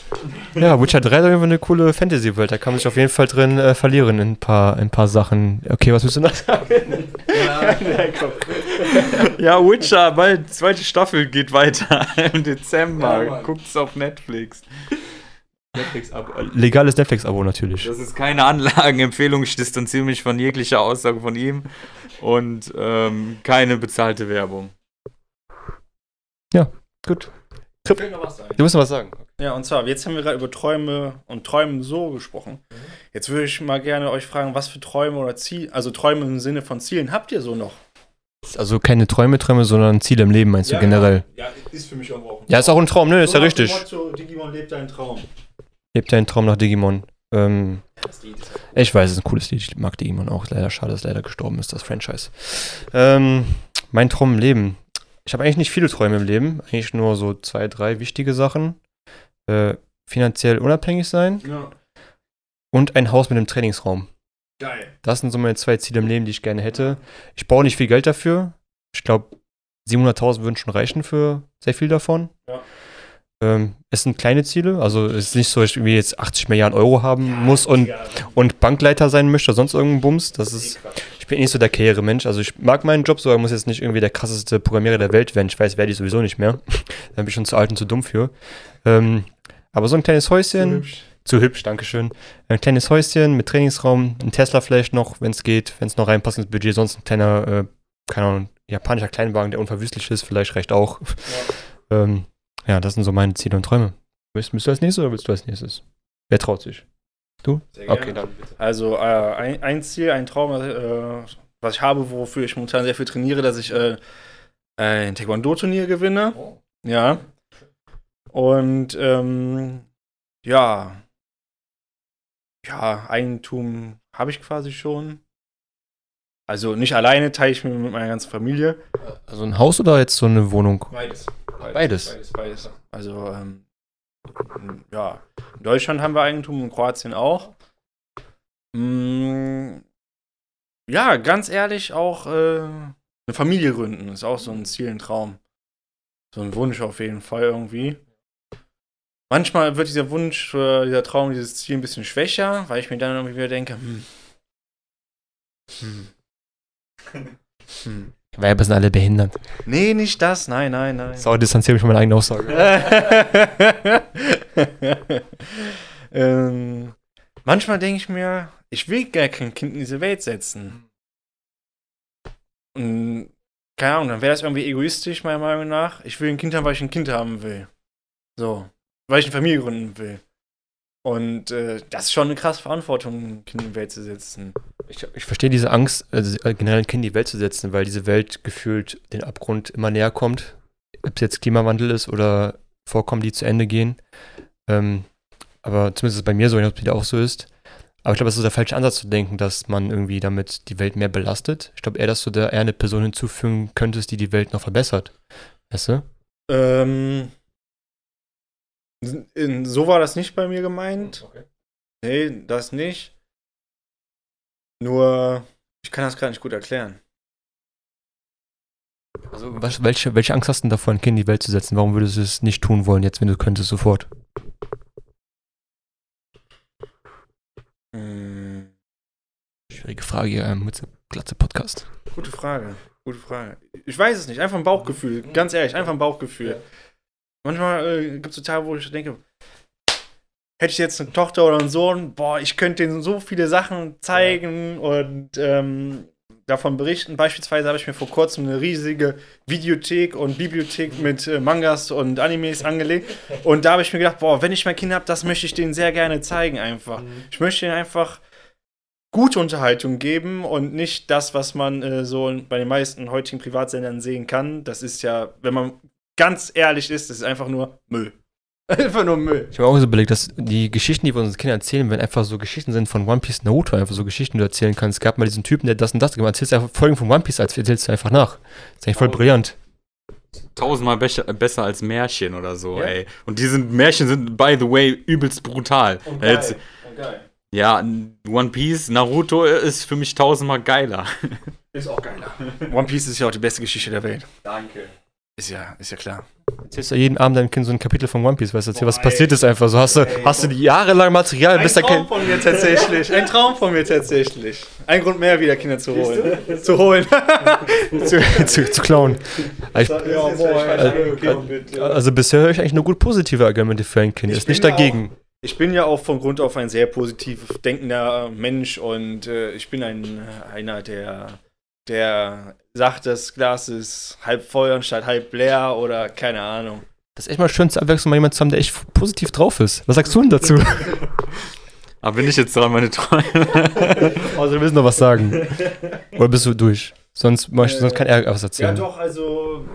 ja, Witcher 3 ist auf jeden Fall eine coole Fantasy-Welt. Da kann man sich auf jeden Fall drin äh, verlieren in ein paar, in ein paar Sachen. Okay, was willst du noch sagen?
Ja, Witcher, bald zweite Staffel geht weiter <laughs> im Dezember.
Ja.
Guckt's auf Netflix.
Legales Netflix-Abo natürlich.
Das ist keine Anlagenempfehlung, ich distanziere mich von jeglicher Aussage von ihm und ähm, keine bezahlte Werbung.
Gut.
Ich will noch was sagen.
Du musst noch was sagen.
Ja, und zwar, jetzt haben wir gerade über Träume und Träumen so gesprochen. Jetzt würde ich mal gerne euch fragen, was für Träume oder Ziel, also Träume im Sinne von Zielen habt ihr so noch?
Also keine Träume, Träume, sondern Ziele im Leben, meinst du generell?
Ja, ist für mich auch ein
Ja, ist auch ein Traum, ne? Ist ja richtig.
Motto, Digimon lebt deinen Traum.
Lebt deinen Traum nach Digimon. Ähm, ich weiß, es ist ein cooles Lied. Ich mag Digimon auch. Ist Leider schade, dass leider gestorben ist, das Franchise. Ähm, mein Traum im Leben. Ich habe eigentlich nicht viele Träume im Leben. Eigentlich nur so zwei, drei wichtige Sachen. Äh, finanziell unabhängig sein
Ja,
und ein Haus mit einem Trainingsraum.
geil.
Das sind so meine zwei Ziele im Leben, die ich gerne hätte. Ich brauche nicht viel Geld dafür. Ich glaube, 700.000 würden schon reichen für sehr viel davon.
Ja.
Ähm, es sind kleine Ziele, also es ist nicht so, dass ich irgendwie jetzt 80 Milliarden Euro haben muss und, und Bankleiter sein möchte oder sonst irgendein Bums. Das ist, ich bin nicht so der Karrieremensch. Also ich mag meinen Job so, aber muss jetzt nicht irgendwie der krasseste Programmierer der Welt werden. Ich weiß, werde ich sowieso nicht mehr. <laughs> da bin ich schon zu alt und zu dumm für. Ähm, aber so ein kleines Häuschen, zu hübsch, Dankeschön. Ein kleines Häuschen mit Trainingsraum, ein Tesla vielleicht noch, wenn es geht, wenn es noch reinpasst ins Budget, sonst ein kleiner, äh, keine Ahnung, japanischer Kleinwagen, der unverwüstlich ist, vielleicht reicht auch. Ja, ähm, ja das sind so meine Ziele und Träume. Willst, willst du als nächstes oder willst du als nächstes? Wer traut sich? Du? Okay, dann bitte.
Also äh, ein, ein Ziel, ein Traum, äh, was ich habe, wofür ich momentan sehr viel trainiere, dass ich äh, ein Taekwondo-Turnier gewinne. Ja. Und ähm, ja. Ja, Eigentum habe ich quasi schon. Also nicht alleine, teile ich mir mit meiner ganzen Familie.
Also ein Haus oder jetzt so eine Wohnung?
Beides.
Beides.
Beides, beides. Also, ähm, ja. In Deutschland haben wir Eigentum, in Kroatien auch. Mm, ja, ganz ehrlich, auch äh, eine Familie gründen ist auch so ein Ziel, ein Traum. So ein Wunsch auf jeden Fall irgendwie. Manchmal wird dieser Wunsch, äh, dieser Traum, dieses Ziel ein bisschen schwächer, weil ich mir dann irgendwie wieder denke, hm. Hm. <laughs> hm.
Weiber sind alle behindert.
Nee, nicht das, nein, nein, nein.
Sau, distanziere mich von meiner eigenen Aussage. <laughs>
ähm, manchmal denke ich mir, ich will gar kein Kind in diese Welt setzen. Und, keine Ahnung, dann wäre das irgendwie egoistisch, meiner Meinung nach. Ich will ein Kind haben, weil ich ein Kind haben will. So. Weil ich eine Familie gründen will. Und äh, das ist schon eine krasse Verantwortung, ein Kind in die Welt zu setzen.
Ich, ich verstehe diese Angst, also äh, generell ein Kind in die Welt zu setzen, weil diese Welt gefühlt den Abgrund immer näher kommt. Ob es jetzt Klimawandel ist oder Vorkommen, die zu Ende gehen. Ähm, aber zumindest ist es bei mir so, ich weiß ob es wieder auch so ist. Aber ich glaube, es ist der falsche Ansatz zu denken, dass man irgendwie damit die Welt mehr belastet. Ich glaube eher, dass du da eher eine Person hinzufügen könntest, die die Welt noch verbessert. Weißt du?
Ähm, in, so war das nicht bei mir gemeint.
Okay.
Nee, das nicht. Nur, ich kann das gar nicht gut erklären.
Also, was, welche, welche Angst hast du denn davor, ein Kind in die Welt zu setzen? Warum würdest du es nicht tun wollen, jetzt, wenn du könntest, sofort?
Hm,
Schwierige Frage hier ähm, mit Glatze Podcast.
gute Frage. Gute Frage. Ich weiß es nicht. Einfach ein Bauchgefühl. Ganz ehrlich, einfach ein Bauchgefühl. manchmal äh, gibt es so Tage, wo ich denke, hätte ich jetzt eine Tochter oder einen Sohn, boah, ich könnte denen so viele Sachen zeigen und ähm, davon berichten. Beispielsweise habe ich mir vor kurzem eine riesige Videothek und Bibliothek mit äh, Mangas und Animes angelegt. Und da habe ich mir gedacht, boah, wenn ich mein Kind habe, das möchte ich denen sehr gerne zeigen einfach. Ich möchte ihnen einfach gute Unterhaltung geben und nicht das, was man äh, so bei den meisten heutigen Privatsendern sehen kann. Das ist ja, wenn man ganz ehrlich ist, das ist einfach nur Müll. <laughs> einfach nur Müll.
Ich habe auch so überlegt, dass die Geschichten, die wir unseren Kindern erzählen, wenn einfach so Geschichten sind von One Piece Naruto, einfach so Geschichten, die du erzählen kannst. Es gab mal diesen Typen, der das und das gemacht hat. Erzählst du einfach Folgen von One Piece, als erzählst du einfach nach. Das ist eigentlich voll
Oh.
brillant.
Tausendmal besser als Märchen oder so,
Ja.
ey. Und die sind, Märchen sind, by the way, übelst brutal. Jetzt, ja, One Piece, Naruto ist für mich tausendmal geiler.
Ist auch geiler. <laughs> One Piece ist ja auch die beste Geschichte der Welt.
Danke.
Ist ja, ist ja klar.
Erzählst du jeden Abend deinem Kind so ein Kapitel von One Piece, weißt du, erzähl, was passiert ist einfach. So hast du,
Ey.
hast du die jahrelang Material, bis der Kind.
von mir tatsächlich. Ein Traum von mir tatsächlich. Ein Grund mehr, wieder Kinder zu holen. zu holen. <laughs>
zu, zu, zu klauen. Also, ich, also bisher höre ich eigentlich nur gut positive Argumente für ein Kind.
Ich
Ist nicht
bin ja
dagegen.
Ich bin ja auch von Grund auf ein sehr positiv denkender Mensch und äh, ich bin ein, äh, einer, der, der sagt, das Glas ist halb voll anstatt halb leer oder keine Ahnung.
Das ist echt mal schön zur Abwechslung, mal jemanden zu haben, der echt positiv drauf ist. Was sagst du denn dazu? <laughs>
Aber bin ich jetzt dran, meine Träume? <laughs>
Also, du willst noch was sagen. Oder bist du durch? Sonst, mach ich, sonst kann er was
Ja,
erzählen.
doch, also.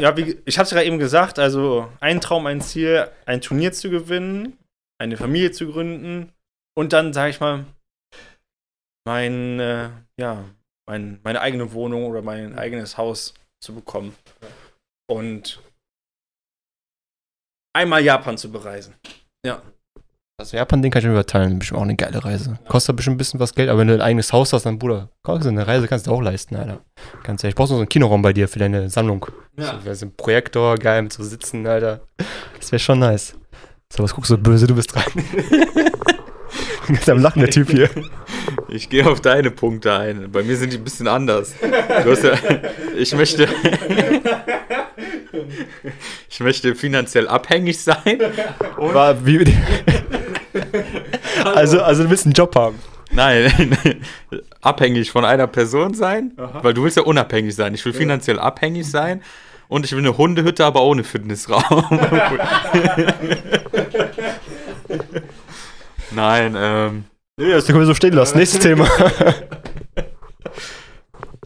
Ja, wie, ich habe es ja eben gesagt, also ein Traum, ein Ziel, ein Turnier zu gewinnen, eine Familie zu gründen und dann, sage ich mal, mein, äh, ja, mein, meine eigene Wohnung oder mein eigenes Haus zu bekommen. Und einmal Japan zu bereisen. Ja.
Das Japan-Ding kann ich mir überteilen. Bestimmt auch eine geile Reise. Kostet bestimmt ein bisschen was Geld, aber wenn du ein eigenes Haus hast, dann Bruder, komm, so eine Reise kannst du auch leisten, Alter. Ganz ehrlich, ich brauchst noch so einen Kinoraum bei dir für deine Sammlung.
Ja.
So, ein Projektor, geil, mit so Sitzen, Alter. Das wäre schon nice. So, was guckst du so böse, du bist dran. <laughs> <laughs> Ganz am Lachen, der Typ hier.
Ich gehe auf deine Punkte ein. Bei mir sind die ein bisschen anders. Ja, ich möchte. <laughs> Ich möchte finanziell abhängig sein.
War, wie, also, also du willst einen Job haben.
Nein, <laughs> abhängig von einer Person sein, weil du willst ja unabhängig sein. Ich will finanziell abhängig sein und ich will eine Hundehütte, aber ohne Fitnessraum. <laughs> Nein, ähm,
Nee, das können wir so stehen lassen. Nächstes Thema. <laughs>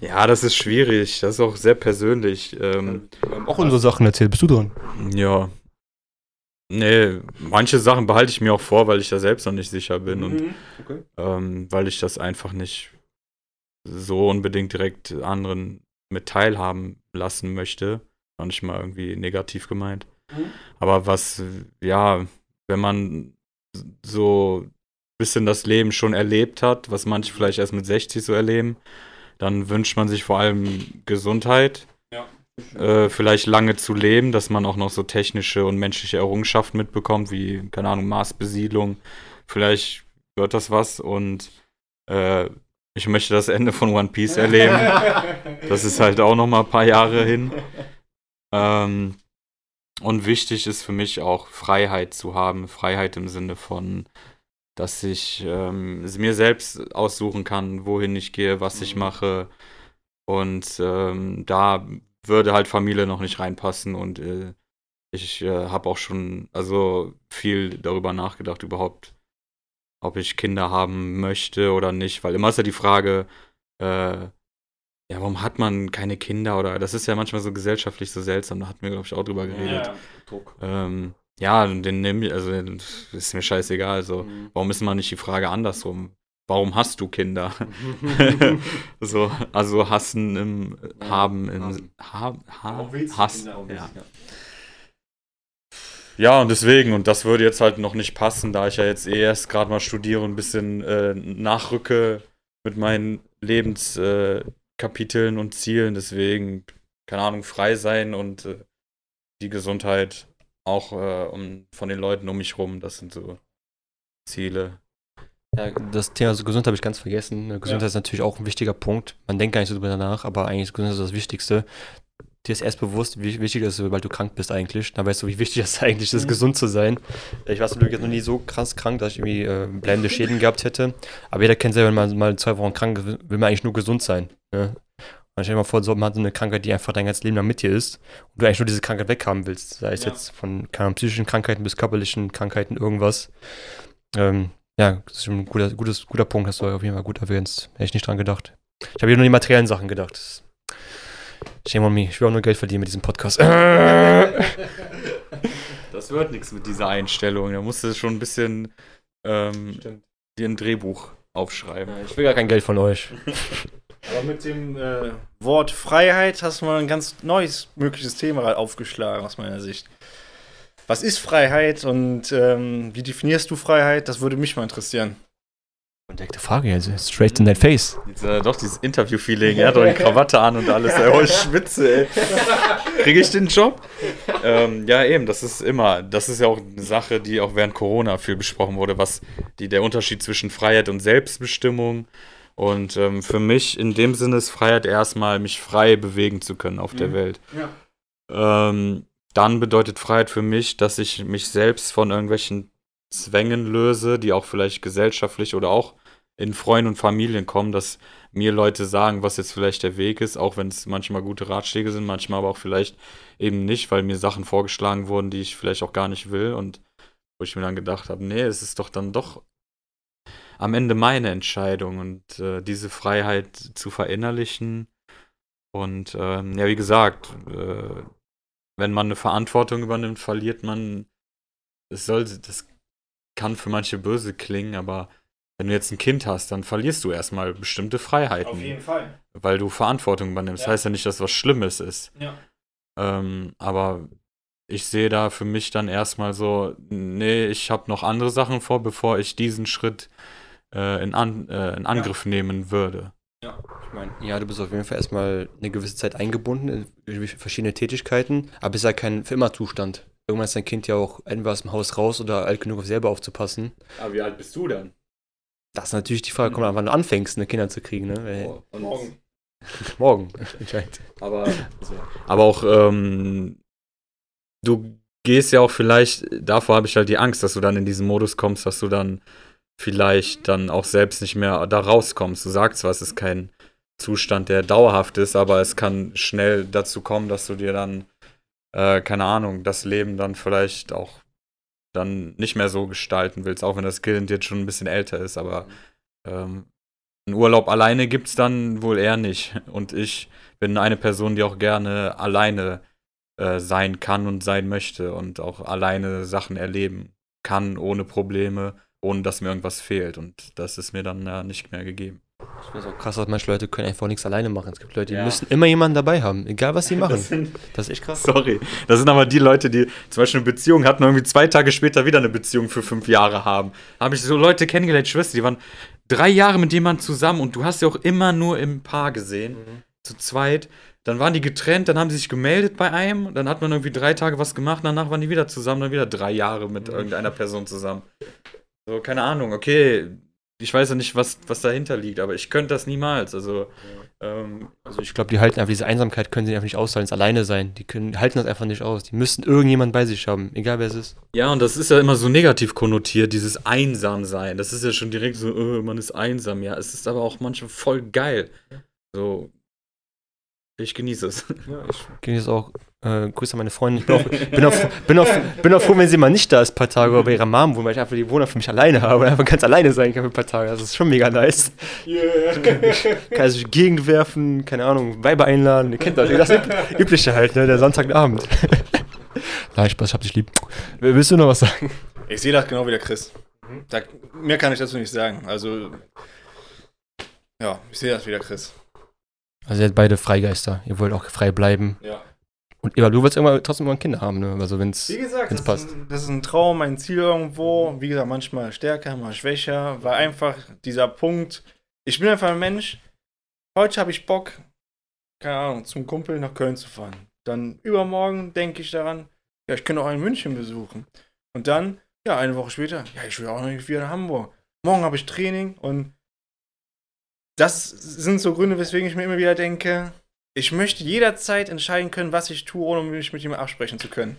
ja, das ist schwierig. Das ist auch sehr persönlich. Ähm,
Wir haben auch unsere Sachen erzählt. Bist du dran?
ja. Nee, manche Sachen behalte ich mir auch vor, weil ich da selbst noch nicht sicher bin und
okay.
ähm, weil ich das einfach nicht so unbedingt direkt anderen mit teilhaben lassen möchte. Noch nicht mal irgendwie negativ gemeint.
Mhm.
Aber was, ja, wenn man so bisschen das Leben schon erlebt hat, was manche vielleicht erst mit 60 so erleben, dann wünscht man sich vor allem Gesundheit. Äh, vielleicht lange zu leben, dass man auch noch so technische und menschliche Errungenschaften mitbekommt, wie, keine Ahnung, Marsbesiedlung. Vielleicht wird das was und äh, ich möchte das Ende von One Piece erleben. <laughs> Das ist halt auch noch mal ein paar Jahre hin. Ähm, und wichtig ist für mich auch Freiheit zu haben. Freiheit im Sinne von, dass ich ähm, mir selbst aussuchen kann, wohin ich gehe, was ich
Mhm.
mache. Und ähm, da würde halt Familie noch nicht reinpassen. Und äh, ich äh, habe auch schon also viel darüber nachgedacht, überhaupt, ob ich Kinder haben möchte oder nicht. Weil immer ist ja die Frage, äh, ja, warum hat man keine Kinder? Oder das ist ja manchmal so gesellschaftlich so seltsam. Da hatten wir, glaube ich, auch drüber geredet.
Druck.
Ähm, ja, den nehme ich, also ist mir scheißegal. So, warum ist mal nicht die Frage andersrum? Warum hast du Kinder? <laughs> so, also hassen im haben im ha, ha, Hass. Ja. ja, und deswegen, und das würde jetzt halt noch nicht passen, da ich ja jetzt eh erst gerade mal studiere und ein bisschen äh, nachrücke mit meinen Lebenskapiteln äh, und Zielen. Deswegen, keine Ahnung, frei sein und äh, die Gesundheit auch äh, um, von den Leuten um mich rum. Das sind so Ziele.
Ja, das Thema so Gesundheit habe ich ganz vergessen. Gesundheit
Ja.
ist natürlich auch ein wichtiger Punkt. Man denkt gar nicht so drüber nach, aber eigentlich ist Gesundheit das Wichtigste. dir ist erst bewusst, wie wichtig das ist, weil du krank bist eigentlich. Dann weißt du, wie wichtig das <laughs> eigentlich ist, mhm. gesund zu sein. Ich war natürlich noch nie so krass krank, dass ich irgendwie äh, bleibende Schäden gehabt hätte. Aber jeder kennt selber, wenn man mal zwei Wochen krank ist, will man eigentlich nur gesund sein. Ne? Und stell dir mal vor, so, man hat so eine Krankheit, die einfach dein ganzes Leben lang mit dir ist und du eigentlich nur diese Krankheit weghaben willst. Sei es ja. jetzt von keine psychischen Krankheiten bis körperlichen Krankheiten, irgendwas. Ähm, ja, das ist ein guter, gutes, guter Punkt, hast du auf jeden Fall gut erwähnt. Hätte ich nicht dran gedacht. Ich habe hier nur die materiellen Sachen gedacht. Shame on me. Ich will auch nur Geld verdienen mit diesem Podcast. <laughs>
Das wird nichts mit dieser Einstellung. Da musst du schon ein bisschen ähm, dir ein Drehbuch aufschreiben.
Ich will gar kein Geld von euch. <laughs>
Aber mit dem äh, Wort Freiheit hast du mal ein ganz neues mögliches Thema aufgeschlagen, aus meiner Sicht. Was ist Freiheit und ähm, wie definierst du Freiheit? Das würde mich mal interessieren.
Entdeckte Frage, also straight in that face.
Jetzt, äh, doch, dieses Interview-Feeling, er hat doch die <laughs> Krawatte an und alles. Ey, oh, Schwitze, ey. Kriege ich den Job? ähm, ja, eben, das ist immer, das ist ja auch eine Sache, die auch während Corona viel besprochen wurde, was die, der Unterschied zwischen Freiheit und Selbstbestimmung. Und ähm, für mich in dem Sinne ist Freiheit erstmal, mich frei bewegen zu können auf mhm. der Welt. Ja. Ähm, dann bedeutet Freiheit für mich, dass ich mich selbst von irgendwelchen Zwängen löse, die auch vielleicht gesellschaftlich oder auch in Freunden und Familien kommen, dass mir Leute sagen, was jetzt vielleicht der Weg ist, auch wenn es manchmal gute Ratschläge sind, manchmal aber auch vielleicht eben nicht, weil mir Sachen vorgeschlagen wurden, die ich vielleicht auch gar nicht will und wo ich mir dann gedacht habe, nee, es ist doch dann doch am Ende meine Entscheidung und äh, diese Freiheit zu verinnerlichen und ähm, ja, wie gesagt, äh, wenn man eine Verantwortung übernimmt, verliert man, es soll, das kann für manche böse klingen, aber wenn du jetzt ein Kind hast, dann verlierst du erstmal bestimmte Freiheiten. Auf jeden Fall. Weil du Verantwortung übernimmst. Ja. Das heißt ja nicht, dass was Schlimmes ist. Ja. Ähm, aber ich sehe da für mich dann erstmal so, nee, ich habe noch andere Sachen vor, bevor ich diesen Schritt äh, in, an, äh, in Angriff ja. nehmen würde.
Ja, ich meine, ja, du bist auf jeden Fall erstmal eine gewisse Zeit eingebunden in verschiedene Tätigkeiten, aber es ist ja kein für immer Zustand. Irgendwann ist dein Kind ja auch entweder aus dem Haus raus oder alt genug, auf selber aufzupassen.
Aber wie alt bist du dann?
Das ist natürlich die Frage, kommt an, wann du anfängst, eine Kinder zu kriegen,
ne? Oh, morgen. <laughs>
morgen, <laughs>
entscheidend. Aber, aber auch, ähm, du gehst ja auch vielleicht, davor habe ich halt die Angst, dass du dann in diesen Modus kommst, dass du dann vielleicht dann auch selbst nicht mehr da rauskommst. Du sagst zwar, es ist kein Zustand, der dauerhaft ist, aber es kann schnell dazu kommen, dass du dir dann, äh, keine Ahnung, das Leben dann vielleicht auch dann nicht mehr so gestalten willst, auch wenn das Kind jetzt schon ein bisschen älter ist, aber ähm, einen Urlaub alleine gibt es dann wohl eher nicht. Und ich bin eine Person, die auch gerne alleine äh, sein kann und sein möchte und auch alleine Sachen erleben kann, ohne Probleme, ohne dass mir irgendwas fehlt. Und das ist mir dann äh, nicht mehr gegeben.
Ich finde es auch krass, dass manche Leute können einfach nichts alleine machen. Es gibt Leute, die ja. müssen immer jemanden dabei haben, egal was sie <laughs> machen. Das, sind,
das, ist echt krass. Sorry. Das sind aber die Leute, die zum Beispiel eine Beziehung hatten und irgendwie zwei Tage später wieder eine Beziehung für fünf Jahre haben. Da habe ich so Leute kennengelernt, Schwester, die waren drei Jahre mit jemandem zusammen und du hast sie auch immer nur im Paar gesehen, mhm. zu zweit. Dann waren die getrennt, dann haben sie sich gemeldet bei einem, dann hat man irgendwie drei Tage was gemacht, danach waren die wieder zusammen, dann wieder drei Jahre mit mhm. irgendeiner Person zusammen. So, keine Ahnung, okay, ich weiß ja nicht, was, was dahinter liegt, aber ich könnte das niemals. Also,
ähm, also ich glaube, die halten einfach diese Einsamkeit, können sie einfach nicht aushalten, es alleine sein. Die können, halten das einfach nicht aus. Die müssten irgendjemand bei sich haben, egal wer es ist.
Ja, und das ist ja immer so negativ konnotiert, dieses Einsamsein. Das ist ja schon direkt so, oh, man ist einsam. Ja, es ist aber auch manchmal voll geil. So, ich genieße es.
Ja, ich genieße es auch. Äh, Grüße an meine Freundin. Ich bin auch, <laughs> bin, auch, bin, auch, bin auch froh, wenn sie mal nicht da ist, ein paar Tage, oder bei ihrer Mom wohnt, weil ich einfach die Wohnung für mich alleine habe und einfach ganz alleine sein kann für ein paar Tage. Das ist schon mega nice. Yeah. Kann sich Gegend werfen, keine Ahnung, Weiber einladen. Ihr kennt das. Das Übliche halt, ne? Der Sonntagabend. <laughs> Nein, Spaß, ich hab dich lieb. Willst du noch was sagen?
Ich sehe das genau wie der Chris. Da, mehr kann ich dazu nicht sagen. Also, ja, ich sehe das wie der Chris.
Also ihr seid beide Freigeister. Ihr wollt auch frei bleiben. Ja. Und aber du willst irgendwann trotzdem mal ein Kind haben, ne? Also wenn's,
Wie gesagt, wenn's das, passt. Ist ein, das ist ein Traum, ein Ziel irgendwo. Wie gesagt, manchmal stärker, mal schwächer. War einfach dieser Punkt. Ich bin einfach ein Mensch. Heute habe ich Bock, keine Ahnung, zum Kumpel nach Köln zu fahren. Dann übermorgen denke ich daran, ja, ich könnte auch in München besuchen. Und dann, ja, eine Woche später, ja, ich will auch noch wieder nach Hamburg. Morgen habe ich Training und das sind so Gründe, weswegen ich mir immer wieder denke, ich möchte jederzeit entscheiden können, was ich tue, ohne mich mit ihm absprechen zu können.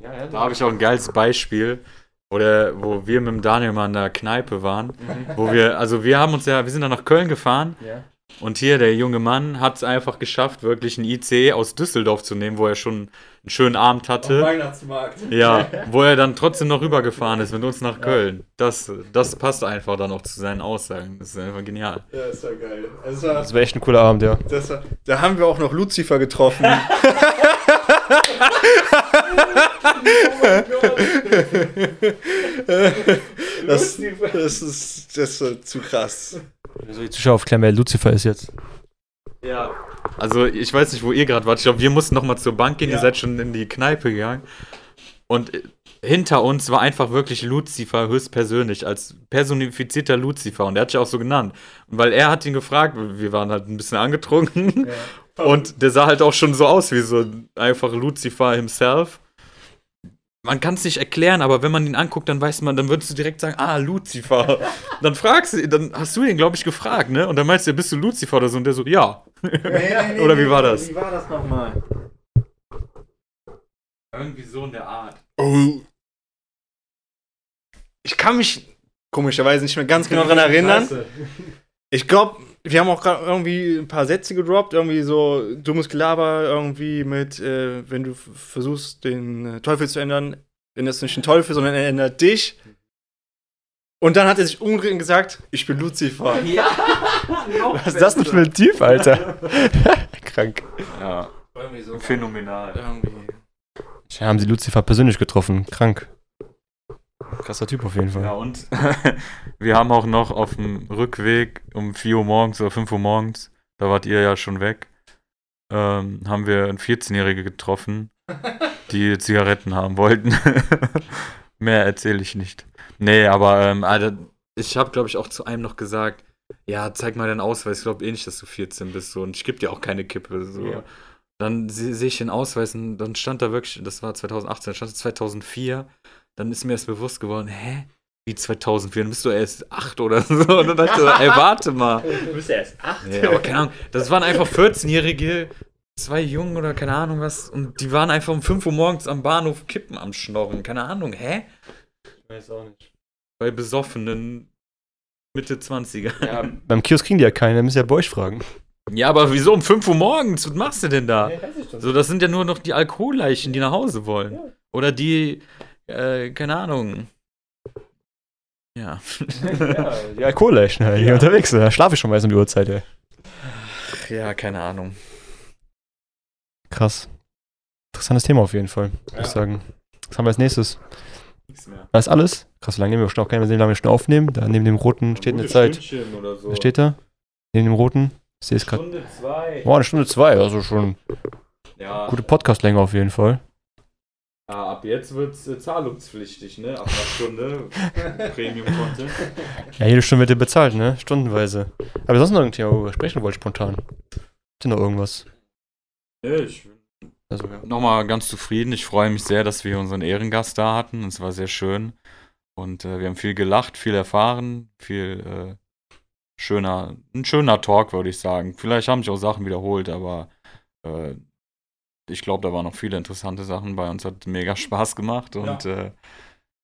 Da habe ich auch ein geiles Beispiel, wo, der, wo wir mit dem Daniel mal in der Kneipe waren. Wo wir, also wir haben uns ja, wir sind dann nach Köln gefahren
Ja.
Und hier der junge Mann hat es einfach geschafft, wirklich ein ICE aus Düsseldorf zu nehmen, wo er schon einen schönen Abend hatte.
Weihnachtsmarkt.
Ja, wo er dann trotzdem noch rübergefahren ist mit uns nach Köln. Das, das passt einfach dann auch zu seinen Aussagen. Das ist einfach genial.
Ja, ist ja geil. Das war,
Das wäre echt ein cooler Abend, ja.
das war, da haben wir auch noch Lucifer getroffen. <laughs> das, das ist, das ist zu krass.
Also die Zuschauer aufklären, wer Lucifer ist jetzt.
Ja. Also ich weiß nicht, wo ihr gerade wart. Ich glaube, wir mussten noch mal zur Bank gehen.
Ja.
Ihr seid schon in die Kneipe gegangen. Und äh, hinter uns war einfach wirklich Lucifer höchstpersönlich, als personifizierter Lucifer. Und er hat sich auch so genannt. Und weil er hat ihn gefragt, wir waren halt ein bisschen angetrunken. <laughs> Und der sah halt auch schon so aus wie so einfach Lucifer himself. Man kann es nicht erklären, aber wenn man ihn anguckt, dann weiß man, dann würdest du direkt sagen, ah, Lucifer. <laughs> dann fragst du, dann hast du ihn, glaube ich, gefragt, ne? Und dann meinst du, bist du Lucifer oder so? Und der so, ja. <laughs> Oder wie war das?
Wie war das nochmal?
Irgendwie so in der Art.
Oh. Ich kann mich komischerweise nicht mehr ganz genau daran erinnern. Ich glaube, wir haben auch gerade irgendwie ein paar Sätze gedroppt, irgendwie so dummes Gelaber, irgendwie mit, äh, wenn du versuchst, den äh, Teufel zu ändern, änderst du nicht den Teufel, sondern er ändert dich. Und dann hat er sich umgedreht und gesagt, ich bin Lucifer. <laughs>
Was ist das denn für ein Typ, Alter? <laughs> Krank.
Ja,
Irgendwie so.
phänomenal.
Irgendwie.
Tja, haben sie Lucifer persönlich getroffen. Krank. Krasser Typ auf jeden Fall.
Ja, und <laughs> wir haben auch noch auf dem Rückweg um 4 Uhr morgens oder 5 Uhr morgens, da wart ihr ja schon weg, ähm, haben wir einen 14-Jährige getroffen, <laughs> die Zigaretten haben wollten. <laughs> Mehr erzähle ich nicht. Nee, aber ähm, Alter, ich habe, glaube ich, auch zu einem noch gesagt, ja, zeig mal deinen Ausweis, ich glaube eh nicht, dass du 14 bist so, und ich gebe dir auch keine Kippe. So.
Ja.
Dann se- sehe ich den Ausweis und dann stand da wirklich, das war 2018, dann stand da 2004. Dann ist mir erst bewusst geworden, hä? Wie 2004? Dann bist du erst 8 oder so. Und dann dachte ich so, ey, warte mal. <laughs>
Du bist erst acht.
Nee, aber keine Ahnung, das waren einfach 14-Jährige, zwei Jungen oder keine Ahnung was. Und die waren einfach um 5 Uhr morgens am Bahnhof Kippen am Schnorren. Keine Ahnung, hä?
Ich weiß auch nicht.
Bei besoffenen Mitte 20er.
Ja, beim Kiosk kriegen die ja keine, müssen ja bei euch fragen.
Ja, aber wieso um 5 Uhr morgens? Was machst du denn da? So, das sind ja nur noch die Alkoholleichen, die nach Hause wollen. Oder die, äh, keine Ahnung. Ja.
ja, die Alkoholleichen, <laughs> halt, die unterwegs sind. Da schlafe ich schon meist um die Uhrzeit, ey.
ja, keine Ahnung.
Krass. Interessantes Thema auf jeden Fall, würde
Ja.
ich sagen. Was haben wir als nächstes?
Nichts mehr.
Das ist alles? Krass, wie lange nehmen wir schon auch keine, wie lange wir schon aufnehmen. Da neben dem roten steht eine Zeit.
Oder so.
Was steht da? Neben dem roten? Ich sehe es gerade.
Stunde zwei.
Boah, eine Stunde zwei, also schon
Ja,
gute Podcastlänge auf jeden Fall.
Ja, ab jetzt wird es äh, zahlungspflichtig, ne? Ab einer Stunde <laughs> Premium-Content.
Ja, jede Stunde wird dir bezahlt, ne? Stundenweise. Aber sonst noch ein Thema, worüber sprechen wollt, spontan. Ist noch irgendwas?
Ja, ich bin
Also, ja.
nochmal ganz zufrieden. Ich freue mich sehr, dass wir unseren Ehrengast da hatten. Es war sehr schön. Und äh, wir haben viel gelacht, viel erfahren, viel äh, schöner, ein schöner Talk, würde ich sagen. Vielleicht haben sich auch Sachen wiederholt, aber äh, ich glaube, da waren noch viele interessante Sachen bei uns. Hat mega Spaß gemacht und äh,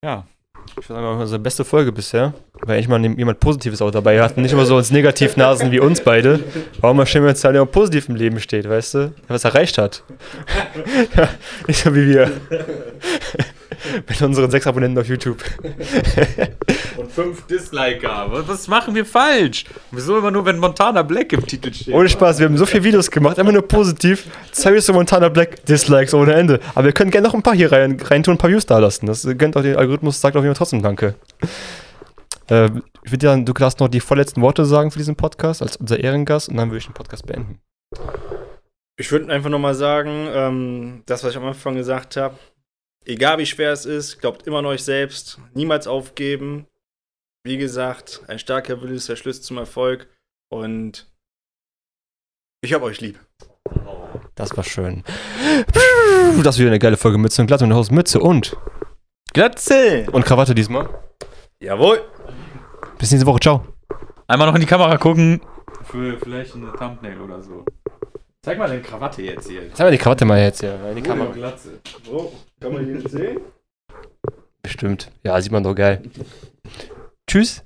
ja.
Ich würde sagen, unsere beste Folge bisher, weil ich mal jemand Positives auch dabei hatten. Nicht immer so uns Negativnasen wie uns beide. Warum mal schön, wenn es halt immer positiv im Leben steht, weißt du? Der was erreicht hat. <laughs> ja, nicht so wie wir. <laughs> Mit unseren sechs Abonnenten auf YouTube. <laughs>
Fünf Disliker. Was, was machen wir falsch? Wieso immer nur, wenn Montana Black im Titel steht?
Ohne Spaß, wir haben so viele Videos gemacht, immer nur positiv. Service Montana Black, Dislikes ohne Ende. Aber wir können gerne noch ein paar hier rein, rein tun, ein paar Views da lassen. Das gönnt auch den Algorithmus, sagt auf jeden Fall trotzdem Danke. Äh, ich würde sagen, du darfst noch die vorletzten Worte sagen für diesen Podcast als unser Ehrengast und dann würde ich den Podcast beenden.
Ich würde einfach nochmal sagen, ähm, das, was ich am Anfang gesagt habe, egal wie schwer es ist, glaubt immer an euch selbst, niemals aufgeben. Wie gesagt, ein starker Wille ist der Schlüssel zum Erfolg und ich hab euch lieb.
Das war schön. Das ist wieder eine geile Folge Mütze und Glatte und Haus Mütze und
Glatze!
und Krawatte diesmal.
Jawohl!
Bis nächste Woche. Ciao.
Einmal noch in die Kamera gucken. Für vielleicht eine Thumbnail oder so. Zeig mal deine Krawatte jetzt hier.
Sag mal die Krawatte mal jetzt, ja. In die Kamera.
Glatze.
Oh, kann man hier sehen?
Bestimmt. Ja, sieht man doch geil. Tschüss.